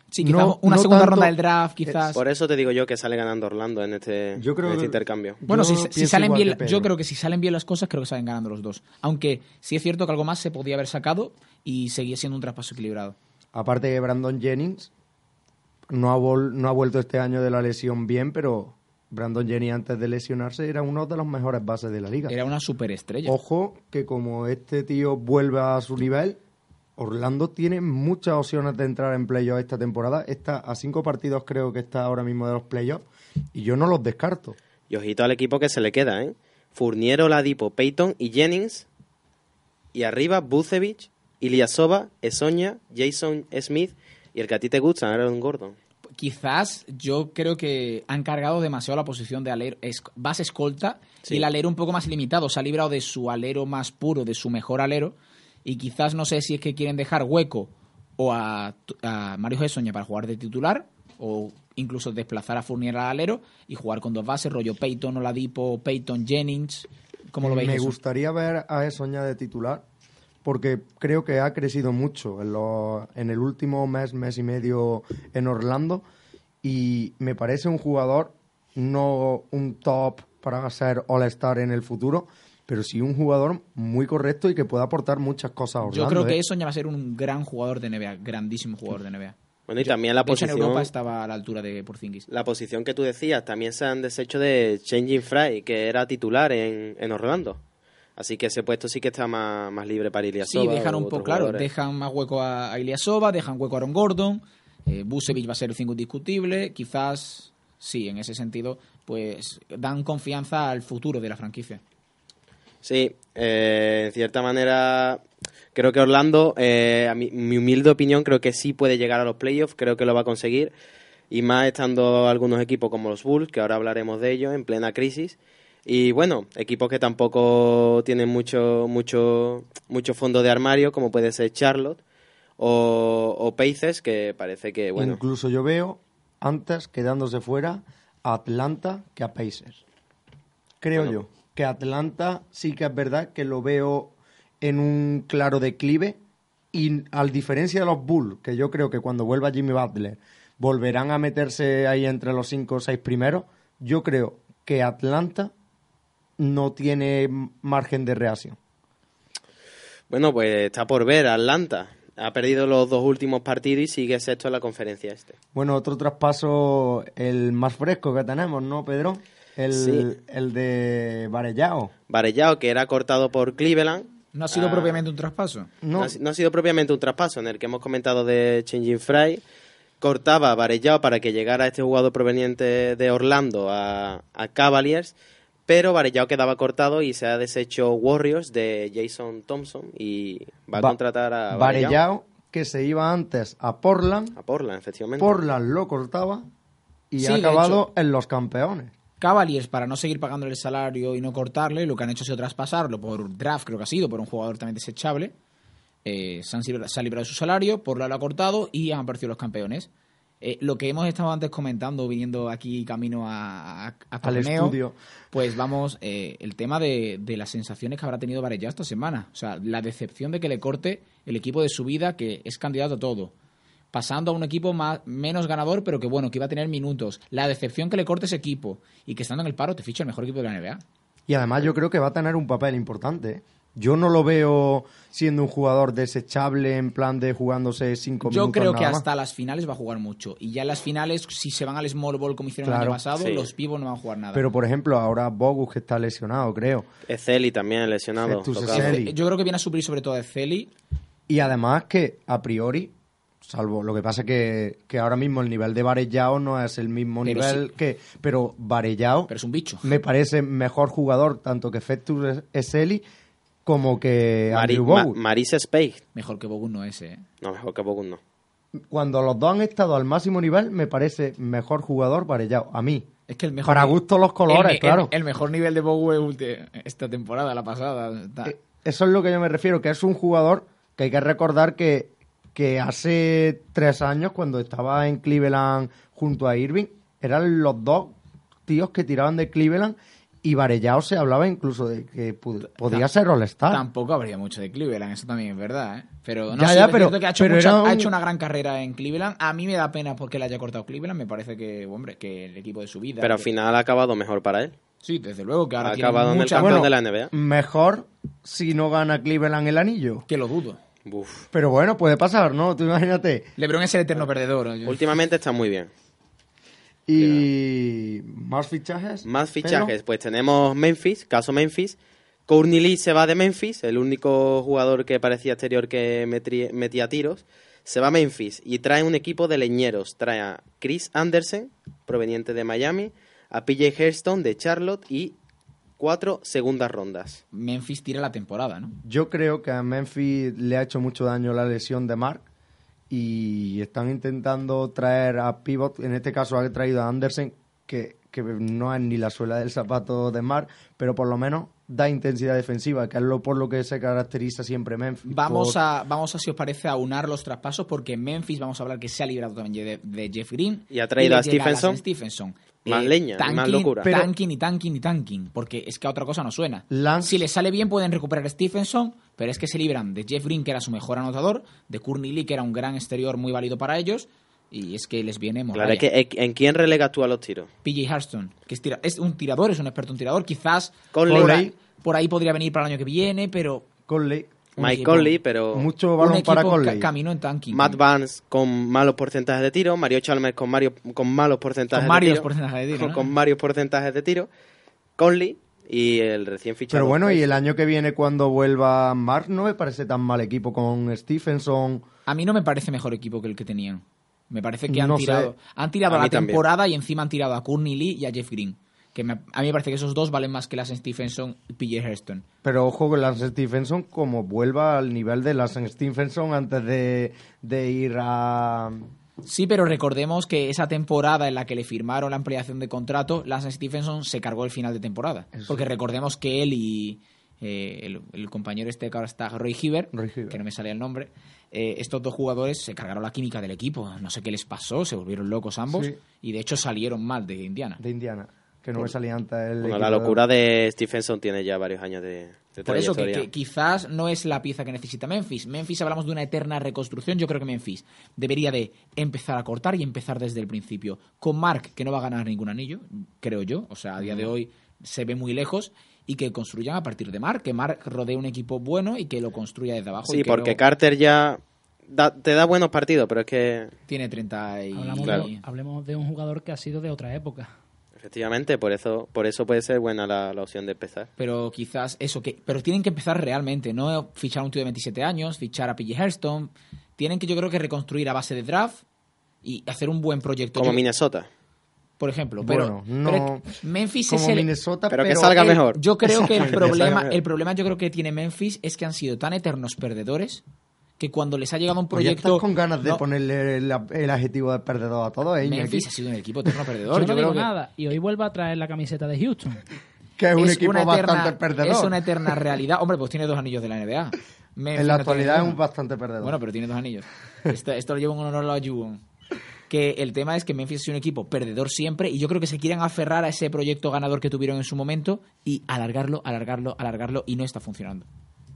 Sí, quizás No- una no segunda tanto- ronda del draft, quizás. Por eso te digo yo que sale ganando Orlando en este, Yo creo en este que- intercambio. Bueno, si, Yo si pienso salen bien, yo creo que si salen bien las cosas, creo que salen ganando los dos. Aunque sí es cierto que algo más se podía haber sacado y seguía siendo un traspaso equilibrado. Aparte que Brandon Jennings no ha, vol- no ha vuelto este año de la lesión bien, pero Brandon Jennings antes de lesionarse era uno de los mejores bases de la liga. Era una superestrella. Ojo que como este tío vuelve a su nivel, Orlando tiene muchas opciones de entrar en playoffs esta temporada. Está a cinco partidos creo que está ahora mismo de los playoffs y yo no los descarto. Y ojito al equipo que se le queda, ¿eh? Fournier, Ladipo, Peyton y Jennings. Y arriba, Bucevic, Ilyasova, Esoña, Jason Smith y el que a ti te gusta, Aaron Gordon. Quizás yo creo que han cargado demasiado la posición de alero, es- base escolta Sí. y el alero un poco más limitado. Se ha librado de su alero más puro, de su mejor alero. Y quizás no sé si es que quieren dejar hueco o a, a Mario Gessoña para jugar de titular o incluso desplazar a Fournier al alero y jugar con dos bases, rollo Peyton, Oladipo, Peyton, Jennings. ¿Cómo lo veis Me eso? gustaría ver a Esoña de titular porque creo que ha crecido mucho en, lo- en el último mes, mes y medio en Orlando y me parece un jugador no un top para ser All-Star en el futuro, pero sí un jugador muy correcto y que puede aportar muchas cosas a Orlando. Yo creo que ¿eh? Esoña va a ser un gran jugador de NBA, grandísimo jugador de NBA. Bueno, y Yo- también la de hecho, en posición- Europa estaba a la altura de Porzingis. La posición que tú decías, también se han deshecho de Changing Fry, que era titular en, en Orlando. Así que ese puesto sí que está más, más libre para Ilyasova. Sí, dejan un poco, claro, jugadores. dejan más hueco a, a Ilyasova, dejan hueco a Aaron Gordon, eh, Busevich va a ser el 5 indiscutible, quizás, sí, en ese sentido, pues dan confianza al futuro de la franquicia. Sí, eh, en cierta manera creo que Orlando, eh, a mi, mi humilde opinión, creo que sí puede llegar a los playoffs, creo que lo va a conseguir. Y más estando algunos equipos como los Bulls, que ahora hablaremos de ellos, en plena crisis. Y bueno, equipos que tampoco tienen mucho, mucho, mucho fondo de armario, como puede ser Charlotte o, o Pacers, que parece que, bueno, Incluso yo veo antes quedándose fuera a Atlanta que a Pacers. Creo Bueno. yo que Atlanta sí que es verdad que lo veo en un claro declive y al diferencia de los Bulls, que yo creo que cuando vuelva Jimmy Butler volverán a meterse ahí entre los cinco o seis primeros, yo creo que Atlanta no tiene margen de reacción. bueno, pues está por ver Atlanta. Ha perdido los dos últimos partidos y sigue sexto en la conferencia este. Bueno, otro traspaso, el más fresco que tenemos, ¿no, Pedro? El, Sí. el de Varellao. Varellao, que era cortado por Cleveland. No ha sido Ah, propiamente un traspaso. No. ha, no ha sido propiamente un traspaso en el que hemos comentado de Changing Fry. Cortaba a Varellao para que llegara este jugador proveniente de Orlando a, a Cavaliers, pero Varellao quedaba cortado y se ha deshecho Warriors de Jason Thompson y va a contratar a Varellao. Varellao, que se iba antes a Portland. A Portland, efectivamente. Portland lo cortaba y Sí, ha acabado en los campeones. Cavaliers, para no seguir pagándole el salario y no cortarle, lo que han hecho ha sido traspasarlo por draft, creo que ha sido, por un jugador también desechable. Eh, se, han, se ha librado de su salario, por lo ha cortado y han aparecido los campeones. Eh, lo que hemos estado antes comentando, viniendo aquí camino a, a, a Al torneo, estudio. pues vamos, eh, el tema de, de las sensaciones que habrá tenido Varellao esta semana. O sea, la decepción de que le corte el equipo de su vida, que es candidato a todo. Pasando a un equipo más, menos ganador, pero que bueno, que iba a tener minutos. La decepción que le corte ese equipo y que estando en el paro te ficha el mejor equipo de la NBA. Y además yo creo que va a tener un papel importante. Yo no lo veo siendo un jugador desechable en plan de jugándose cinco Yo minutos creo que más. hasta las finales va a jugar mucho. Y ya en las finales, si se van al small ball como hicieron el Claro. año pasado, Sí. los pivos no van a jugar nada. Pero por ejemplo, ahora Bogus que está lesionado, creo. Ezeli también lesionado. Ezeli. Yo creo que viene a suplir sobre todo a Celi. Y además que a priori, salvo lo que pasa que, que ahora mismo el nivel de Varellao no es el mismo Pero nivel sí. que... Pero Varellao Pero es un bicho. me parece mejor jugador tanto que Festus Eseli como que Mari- Andrew Ma-. Marisa Spade. Mejor que Bogut no es, ¿eh? No, mejor que Bogut no. Cuando los dos han estado al máximo nivel, me parece mejor jugador Varellao. A mí. Es que el mejor Para gusto los colores, el, claro. El, el mejor nivel de Bogut esta temporada, la pasada. está- Eh, Eso es lo que yo me refiero, que es un jugador que hay que recordar que, que hace tres años, cuando estaba en Cleveland junto a Irving, eran los dos tíos que tiraban de Cleveland Y Varellao se hablaba incluso de que podía ser All-Star. Tampoco habría mucho de Cleveland, eso también es verdad, ¿eh? Pero no Ya, sí, ya, es pero- cierto que ha hecho, pero mucha- un- ha hecho una gran carrera en Cleveland. A mí me da pena porque le haya cortado Cleveland. Me parece que, hombre, que el equipo de su vida. Pero al que- final ha acabado mejor para él. Sí, desde luego que ahora Ha tiene acabado en el campeón Bueno, de la NBA. Mejor si no gana Cleveland el anillo. Que lo dudo. Uf. Pero bueno, puede pasar, ¿no? Tú imagínate. LeBron es el eterno perdedor. Últimamente está muy bien. Y más fichajes. Más Pedro? fichajes, pues tenemos Memphis, caso Memphis. Courtney Lee se va de Memphis, el único jugador que parecía exterior que metía tiros. Se va a Memphis y trae un equipo de leñeros. Trae a Chris Anderson, proveniente de Miami, a PJ Hairston de Charlotte y cuatro segundas rondas. Memphis tira la temporada, ¿no? Yo creo que a Memphis le ha hecho mucho daño la lesión de Mark y están intentando traer a Pivot, en este caso ha traído a Andersen, que, que no es ni la suela del zapato de Mark, pero por lo menos da intensidad defensiva, que es lo por lo que se caracteriza siempre Memphis. Vamos por- a, vamos a, si os parece, a unar los traspasos porque en Memphis vamos a hablar que se ha librado también de, de Jeff Green. Y ha traído le a Stephenson. Stephenson. Más leña y más tanking, locura. Pero- tanking y tanking y tanking. Porque es que a otra cosa no suena. Lance- Si les sale bien pueden recuperar a Stephenson, pero es que se libran de Jeff Green, que era su mejor anotador, de Courtney Lee, que era un gran exterior muy válido para ellos, y es que les viene Claro, es que ¿en- ¿en quién relegas tú a los tiros? PJ Harston, que es, tira- es un tirador, es un experto en tirador. Quizás Conley. por ahí, por ahí podría venir para el año que viene, pero Conley. Mike equipo- Conley, pero... Mucho balón para ca- Conley. camino en tanking. Matt Barnes con malos porcentajes de tiro, Mario Chalmers con, Mario, con malos porcentajes Con de tiro. porcentajes de tiro, Con, ¿no? con varios porcentajes de tiro. Conley y el recién fichado. Pero bueno, y el año que viene cuando vuelva Mark no me parece tan mal equipo con Stephenson. A mí no me parece mejor equipo que el que tenían. Me parece que han No sé. tirado, han tirado A la también. temporada y encima han tirado a Courtney Lee y a Jeff Green. Que me- a mí me parece que esos dos valen más que Lance Stephenson y PJ Hairston. Pero ojo con Lance Stephenson como vuelva al nivel de Lance Stephenson antes de, de ir a... Sí, pero recordemos que esa temporada en la que le firmaron la ampliación de contrato, Lance Stephenson se cargó el final de temporada. Porque recordemos que él y eh, el, el compañero este que ahora está, Roy Hibbert, que no me sale el nombre, eh, estos dos jugadores se cargaron la química del equipo. No sé qué les pasó, se volvieron locos ambos Sí. y de hecho salieron mal de Indiana. de Indiana, que no me salía antes el Bueno, la locura de Stephenson tiene ya varios años de, de Por eso que, quizás no es la pieza que necesita Memphis. Memphis hablamos de una eterna reconstrucción. Yo creo que Memphis debería de empezar a cortar y empezar desde el principio. Con Mark, que no va a ganar ningún anillo, creo yo. O sea, a día de hoy se ve muy lejos. Y que construyan a partir de Mark. Que Mark rodee un equipo bueno y que lo construya desde abajo. Sí, que porque no- Carter ya da- te da buenos partidos, pero es que Tiene 30 y... Hablamos, Claro. de, hablemos de un jugador que ha sido de otra época. Efectivamente por eso por eso puede ser buena la, la opción de empezar. Pero quizás eso, que pero tienen que empezar realmente, no fichar a un tío de 27 años, fichar a PJ Hairston. Tienen que yo creo que reconstruir a base de draft y hacer un buen proyecto. Como Yo- Minnesota. por ejemplo. Pero, Bueno, pero no que Memphis como es el... Minnesota, Pero que salga el- mejor. Yo creo que el problema, el problema yo creo que tiene Memphis es que han sido tan eternos perdedores que cuando les ha llegado un Pues ya proyecto... estás con ganas de No, ponerle el, el adjetivo de perdedor a todo, ¿eh? Memphis ha sido un equipo eterno Yo perdedor. no Yo, digo creo que nada. Y hoy vuelve a traer la camiseta de Houston. Que es un es equipo una eterna- bastante perdedor. Es una eterna realidad. Hombre, pues tiene dos anillos de la NBA. Memphis En la no actualidad es un bastante perdedor. Bueno, pero tiene dos anillos. Esto, esto lo llevo en honor a la Jubon. Que el tema es que Memphis es un equipo perdedor siempre y yo creo que se quieren aferrar a ese proyecto ganador que tuvieron en su momento y alargarlo, alargarlo, alargarlo y no está funcionando.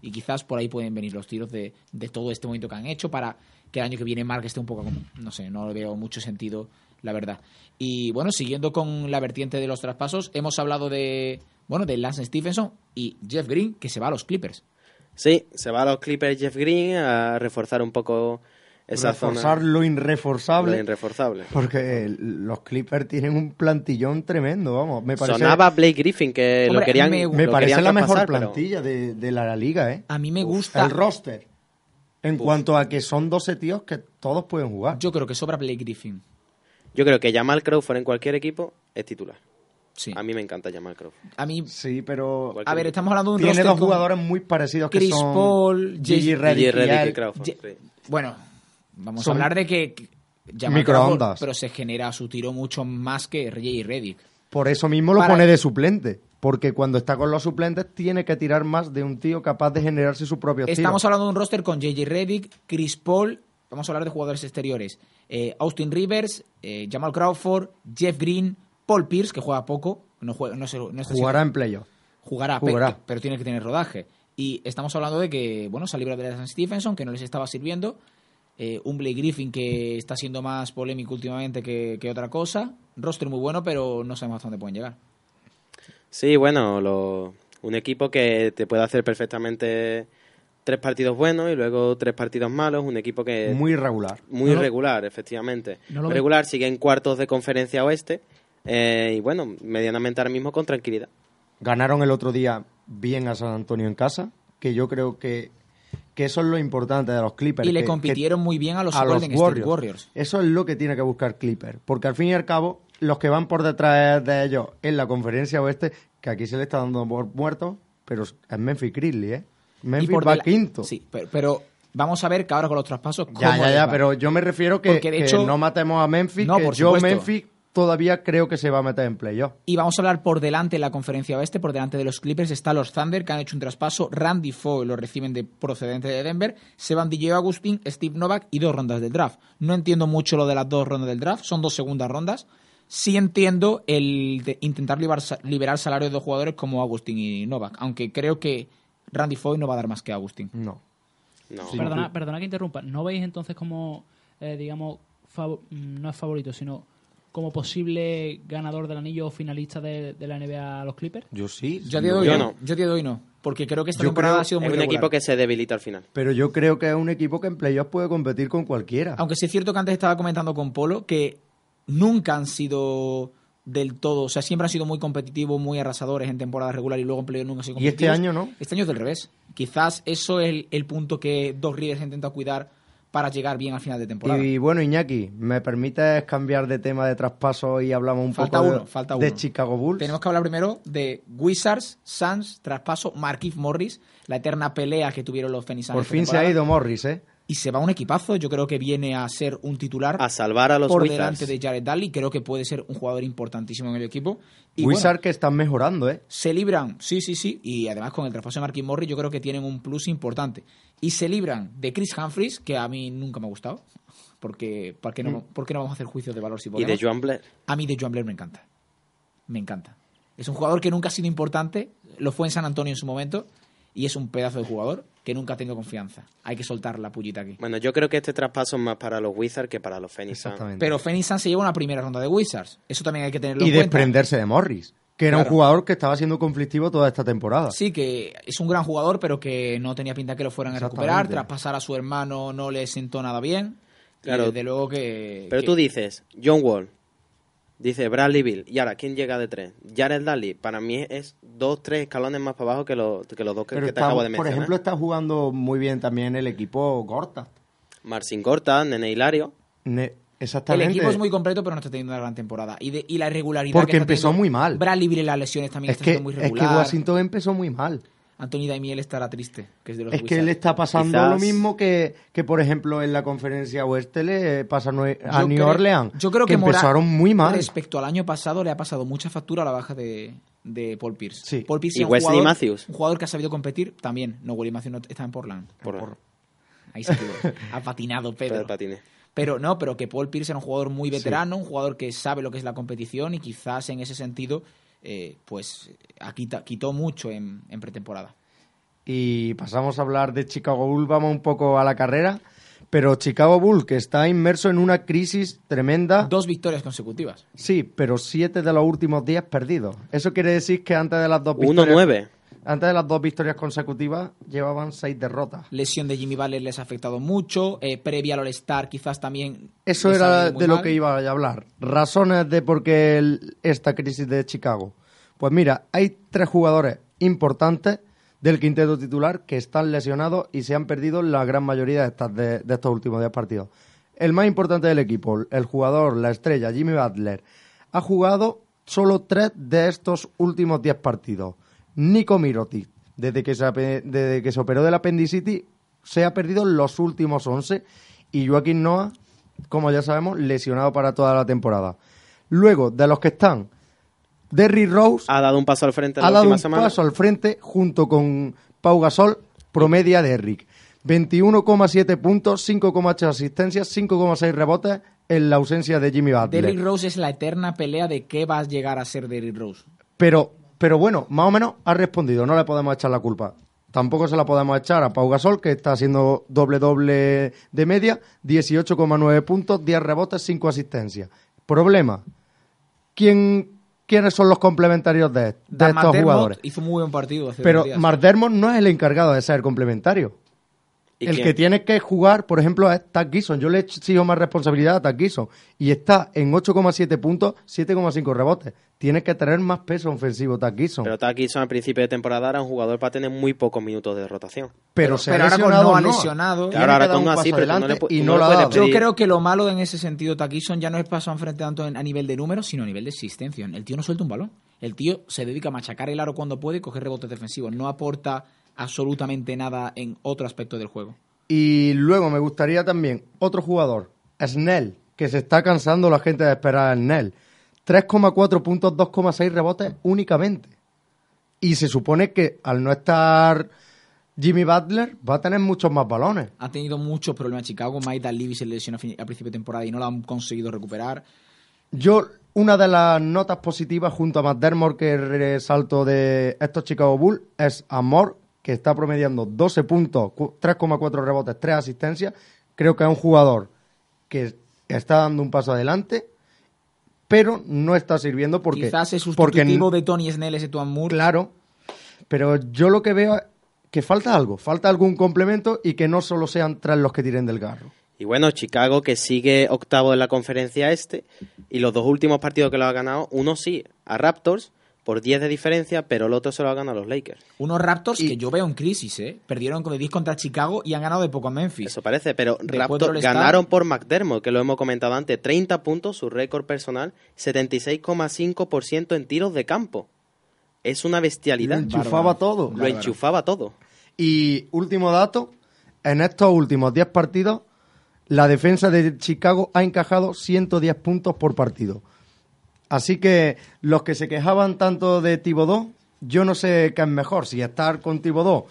Y quizás por ahí pueden venir los tiros de, de todo este movimiento que han hecho para que el año que viene Mark esté un poco como, no sé, no le veo mucho sentido, la verdad. Y bueno, siguiendo con la vertiente de los traspasos, hemos hablado de, bueno, de Lance Stephenson y Jeff Green, que se va a los Clippers. Sí, se va a los Clippers Jeff Green a reforzar un poco esa Reforzar zona. lo irreforzable. Lo irreforzable. Porque los Clippers tienen un plantillón tremendo, vamos. Me parece, Sonaba Blake Griffin que lo querían me- me lo parece querían la mejor pero- plantilla de, de la liga, ¿eh? A mí me gusta... El roster. En cuanto a que son 12 tíos que todos pueden jugar. Yo creo que sobra Blake Griffin. Yo creo que Jamal Crawford en cualquier equipo es titular. Sí. A mí me encanta Jamal Crawford. A mí, Sí, pero a ver, estamos hablando de un tiene dos jugadores muy parecidos que Chris son Paul, Gigi J. y. Crawford. Sí. Bueno, vamos Son a hablar de que que microondas. Pero se genera su tiro mucho más que J.J. Reddick. Por eso mismo lo Para- pone de suplente. Porque cuando está con los suplentes tiene que tirar más de un tío capaz de generarse su propio tiro. Estamos hablando de un roster con J.J. Reddick, Chris Paul, vamos a hablar de jugadores exteriores, eh, Austin Rivers, eh, Jamal Crawford, Jeff Green, Paul Pierce, que juega poco, No, juega, no, se- no está Jugará siendo- en playoff. Jugará, Jugará. pero tiene que tener rodaje. Y estamos hablando de que, bueno, se ha librado de San Stephenson, que no les estaba sirviendo. Eh, un Blake Griffin que está siendo más polémico últimamente que, que otra cosa. Roster muy bueno, pero no sabemos hasta dónde pueden llegar. Sí, bueno, lo- un equipo que te puede hacer perfectamente tres partidos buenos y luego tres partidos malos. Un equipo que. Muy irregular. Muy No lo- irregular, efectivamente. No regular, sigue en cuartos de conferencia oeste. eh, y bueno, medianamente ahora mismo con tranquilidad. Ganaron el otro día bien a San Antonio en casa, que yo creo que, que eso es lo importante de los Clippers. Y le que- compitieron muy bien a los a Golden State Warriors. Eso es lo que tiene que buscar Clippers, porque al fin y al cabo, los que van por detrás de ellos en la conferencia oeste, que aquí se le está dando por muertos, pero es Memphis Grizzlies, ¿eh? Memphis por va quinto. Sí, pero, pero vamos a ver que ahora con los traspasos. Ya, cómo ya, ya, va. pero yo me refiero que, de que hecho- no matemos a Memphis, No, que por yo supuesto. Memphis todavía creo que se va a meter en playoff. Y vamos a hablar por delante en la conferencia oeste, por delante de los Clippers está los Thunder que han hecho un traspaso, Randy Foy lo reciben de procedente de Denver, Seban DJ Agustín, Steve Novak y dos rondas del draft. No entiendo mucho lo de las dos rondas del draft, son dos segundas rondas. Sí entiendo el de intentar liberar, liberar salarios de dos jugadores como Agustín y Novak, aunque creo que Randy Foy no va a dar más que Agustín. No. perdona, perdona que interrumpa. ¿No veis entonces como, eh, digamos, mm, no es favorito, sino como posible ganador del anillo o finalista de, de la NBA a los Clippers? Yo sí. Yo de hoy Yo no. Yo de hoy no, porque creo que esta Yo temporada creo- ha sido muy Es un regular. equipo que se debilita al final. Pero yo creo que es un equipo que en playoff puede competir con cualquiera. Aunque sí es cierto que antes estaba comentando con Polo que nunca han sido del todo, o sea, siempre han sido muy competitivos, muy arrasadores en temporada regular y luego en playoff nunca han sido Y este año no. Este año es del revés. Quizás eso es el, el punto que Dos Rivers intenta cuidar para llegar bien al final de temporada. Y bueno, Iñaki, ¿me permites cambiar de tema de traspaso y hablamos un Falta poco de, uno. Chicago Bulls? Tenemos que hablar primero de Wizards, Suns, traspaso, Markif Morris, la eterna pelea que tuvieron los Phoenix Por fin se ha ido Morris, ¿eh? Y se va un equipazo, yo creo que viene a ser un titular. A salvar a los Por Wizards. delante de Jared Dudley, creo que puede ser un jugador importantísimo en el equipo. Y bueno, Wizards que están mejorando, ¿eh? se libran, sí, sí, sí, y además con el traspaso de Marquis Morris yo creo que tienen un plus importante. Y se libran de Chris Humphries, que a mí nunca me ha gustado, porque ¿por qué no, Mm. por qué no vamos a hacer juicios de valor si Y de Joan Blair. A mí de Joan Blair me encanta, me encanta. Es un jugador que nunca ha sido importante, lo fue en San Antonio en su momento, y es un pedazo de jugador que nunca ha tenido confianza. Hay que soltar la pullita aquí. Bueno, yo creo que este traspaso es más para los Wizards que para los Phoenix Suns. Pero Phoenix Suns se lleva una primera ronda de Wizards. Eso también hay que tenerlo Y en cuenta. desprenderse de Morris, que era Claro. un jugador que estaba siendo conflictivo toda esta temporada. Sí, que es un gran jugador, pero que no tenía pinta que lo fueran a recuperar. Exactamente. Traspasar a su hermano no le sentó nada bien. Claro. Y desde luego que. Pero que- tú dices, John Wall, dice Bradley Bill, y ahora, ¿quién llega de tres? Jared Dudley, para mí es dos, tres escalones más para abajo que, los que los dos que, que te está- acabo de por mencionar. ejemplo, está jugando muy bien también el equipo Gorta. Marcin Gorta, Nene Hilario. Ne- El exactamente. equipo es muy completo, pero no está teniendo una gran temporada. Y, de- y la irregularidad. Porque que empezó muy mal. Bradley Bill en las lesiones también es, está que, siendo muy es que regular. Washington empezó muy mal. Anthony Daimiel estará triste, que es de los Es que le está pasando Quizás- lo mismo que, que, por ejemplo, en la conferencia oeste le pasa a New creo- Orleans. Yo creo que, Mora- empezaron muy mal. Respecto al año pasado, le ha pasado mucha factura a la baja de, de Paul Pierce. Paul Pierce Y Wesley jugador- Matthews. Un jugador que ha sabido competir también. No, Wesley Matthews no está en Portland. Portland. Ahí se equivocó. ha patinado Pedro. Pero no, pero que Paul Pierce era un jugador muy veterano, un jugador que sabe lo que es la competición y quizás en ese sentido, eh, pues quita- quitó mucho en, en pretemporada. Y pasamos a hablar de Chicago Bulls, vamos un poco a la carrera. Pero Chicago Bulls, que está inmerso en una crisis tremenda. Dos victorias consecutivas. Sí, pero siete de los últimos días perdidos. Eso quiere decir que antes de las dos Uno victorias... nueve. Antes de las dos victorias consecutivas llevaban seis derrotas. Lesión de Jimmy Butler les ha afectado mucho. eh, previa al All-Star quizás también... Eso era de lo que iba a hablar. Razones de por qué el- esta crisis de Chicago. Pues mira, hay tres jugadores importantes del quinteto titular que están lesionados y se han perdido la gran mayoría de, estas de, de estos últimos 10 partidos. El más importante del equipo, el jugador, la estrella, Jimmy Butler, ha jugado solo tres de estos últimos 10 partidos. Nico Mirotic, desde que se, ape- desde que se operó del apendicitis, se ha perdido los últimos 11 y Joaquín Noah, como ya sabemos, lesionado para toda la temporada. Luego, de los que están, Derrick Rose Ha dado un paso al frente en ha la dado última un semana. paso al frente junto con Pau Gasol, promedia de Derrick. 21,7 puntos, 5,8 asistencias, 5,6 rebotes en la ausencia de Jimmy Butler. Derrick Rose es la eterna pelea de qué va a llegar a ser Derrick Rose. Pero, pero bueno, más o menos ha respondido, no le podemos echar la culpa. Tampoco se la podemos echar a Pau Gasol, que está haciendo doble-doble de media, 18,9 puntos, 10 rebotes, 5 asistencias. Problema, ¿quién, ¿quiénes son los complementarios de, estos jugadores? hizo muy buen partido. hace Pero días. Mardermont no es el encargado de ser complementario. ¿Y El quién? que tiene que jugar, por ejemplo, es Tag Gison. Yo le he exijo más responsabilidad a Tag Gison. Y está en 8,7 puntos, 7,5 rebotes. Tiene que tener más peso ofensivo Tag Gison. Pero Takison al principio de temporada era un jugador para tener muy pocos minutos de rotación. Pero se ha pero ahora con lesionado Noah. lesionado. Claro, ahora con un Noah paso sí, pero no le y no no lo. Yo creo que lo malo en ese sentido, Takison, ya no es paso enfrente tanto a nivel de números, sino a nivel de existencia. El tío no suelta un balón. El tío se dedica a machacar el aro cuando puede y coger rebotes defensivos. No aporta absolutamente nada en otro aspecto del juego. Y luego me gustaría también otro jugador, Snell, que se está cansando la gente de esperar a Snell. 3,4 puntos, 2,6 rebotes únicamente. Y se supone que al no estar Jimmy Butler va a tener muchos más balones. Ha tenido muchos problemas Chicago. Mike Levy se lesionó a principio de temporada y no lo han conseguido recuperar. Yo, una de las notas positivas junto a McDermott que resalto de estos Chicago Bulls es Amor, que está promediando 12 puntos, cu- 3,4 rebotes, 3 asistencias. Creo que es un jugador que está dando un paso adelante, pero no está sirviendo porque... Quizás es porque sustitutivo de Tony Snell ese Tuan Moore. Claro, pero yo lo que veo es que falta algo, falta algún complemento y que no solo sean tres los que tiren del garro. Y bueno, Chicago que sigue octavo en la conferencia este y los dos últimos partidos que lo ha ganado, uno sí, a Raptors por 10 de diferencia, pero el otro se lo ha ganado a los Lakers. Unos Raptors que yo veo en crisis, ¿eh? Perdieron con 10 contra Chicago y han ganado de poco a Memphis. Eso parece, pero Raptors ganaron por McDermott, que lo hemos comentado antes, 30 puntos, su récord personal, 76,5% en tiros de campo. Es una bestialidad. Lo enchufaba todo. Lo Bárbaro. enchufaba todo. Y último dato, en estos últimos 10 partidos, la defensa de Chicago ha encajado 110 puntos por partido. Así que los que se quejaban tanto de Tibodó, yo no sé qué es mejor, si estar con Tibodó,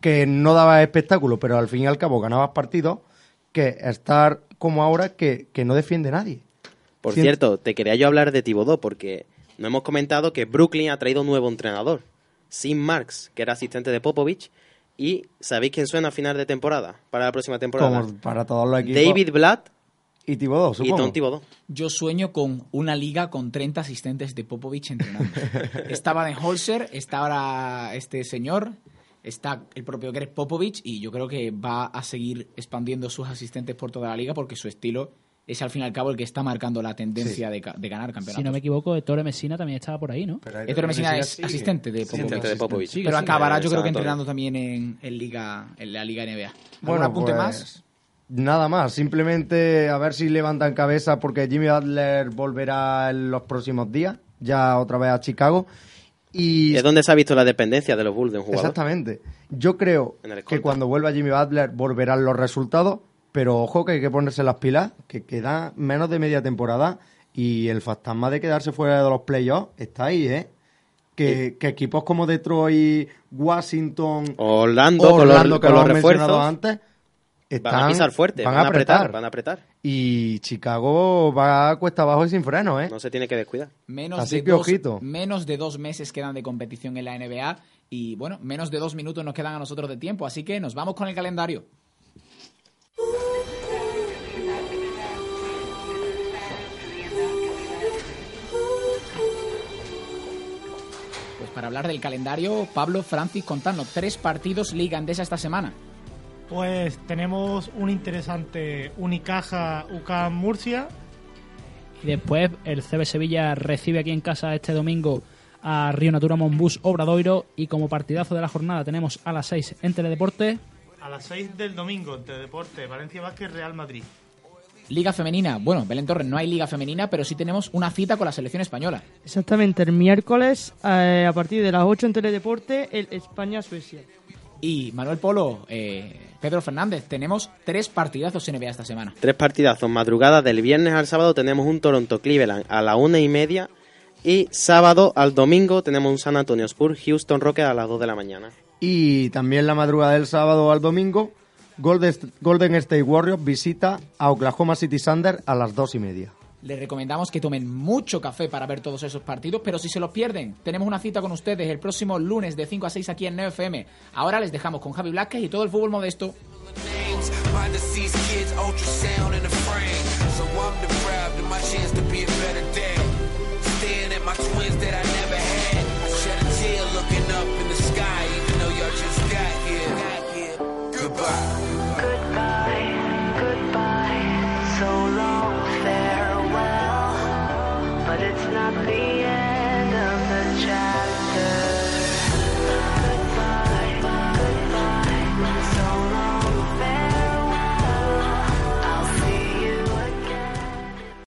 que no daba espectáculo, pero al fin y al cabo ganabas partidos, que estar como ahora, que, que no defiende nadie. Por cierto, te quería yo hablar de Tibodó porque no hemos comentado que Brooklyn ha traído un nuevo entrenador, Sim Marks, que era asistente de Popovich. Y ¿sabéis quién suena a final de temporada? Para la próxima temporada. Como para todos los equipos. David Blatt y Tibodó, y supongo. Tom Tibodó. Yo sueño con una liga con 30 asistentes de Popovich entrenando. Estaba de Holzer, está ahora este señor, está el propio Greg Popovich y yo creo que va a seguir expandiendo sus asistentes por toda la liga porque su estilo es al fin y al cabo el que está marcando la tendencia de, ca- de ganar campeonatos. Si no me equivoco, Ettore Messina también estaba por ahí, ¿no? Ettore Messina es asistente de Popovich. Asistente de Popovich. Sigue, Pero sigue. acabará yo creo que entrenando también en, en liga, en la Liga NBA. ¿Algún Bueno, apunte pues, más? Nada más, simplemente a ver si levantan cabeza porque Jimmy Butler volverá en los próximos días, ya otra vez a Chicago. Y Es donde se ha visto la dependencia de los Bulls de un jugador. exactamente, yo creo que cuando vuelva Jimmy Butler volverán los resultados, pero ojo que hay que ponerse las pilas, que queda menos de media temporada y el fantasma de quedarse fuera de los playoffs está ahí, ¿eh? Que, que equipos como Detroit, Washington, Orlando, Orlando, que lo los hemos mencionado antes, están, van a pisar fuerte, van, a apretar. van a apretar. Y Chicago va a cuesta abajo y sin freno, ¿eh? No se tiene que descuidar. Menos Así de, que dos, ojito. menos de dos meses quedan de competición en la NBA y bueno, menos de dos minutos nos quedan a nosotros de tiempo, así que nos vamos con el calendario. Pues para hablar del calendario, Pablo Francis contando tres partidos Liga Andesa esta semana. Pues tenemos un interesante Unicaja UCAM Murcia. Y después el CB Sevilla recibe aquí en casa este domingo a Río Natura Monbus Obradoiro. Y como partidazo de la jornada tenemos a las 6 en Teledeporte. A las 6 del domingo, entre Deporte, Valencia Vázquez, Real Madrid. Liga femenina, bueno, Belén Torres no hay liga femenina, pero sí tenemos una cita con la selección española. Exactamente, el miércoles eh, a partir de las 8 en Teledeporte, el España-Suecia. Y Manuel Polo, eh, Pedro Fernández, tenemos tres partidazos NBA esta semana. Tres partidazos. Madrugada del viernes al sábado tenemos un Toronto Cleveland a la una y media. Y sábado al domingo tenemos un San Antonio Spurs Houston Rockets a las 2 de la mañana. Y también la madrugada del sábado al domingo, Golden, Golden State Warriors visita a Oklahoma City Thunder a las dos y media. Les recomendamos que tomen mucho café para ver todos esos partidos, pero si se los pierden, tenemos una cita con ustedes el próximo lunes de 5 a 6 aquí en NeoFM. Ahora les dejamos con Javi Blasquez y todo el fútbol modesto.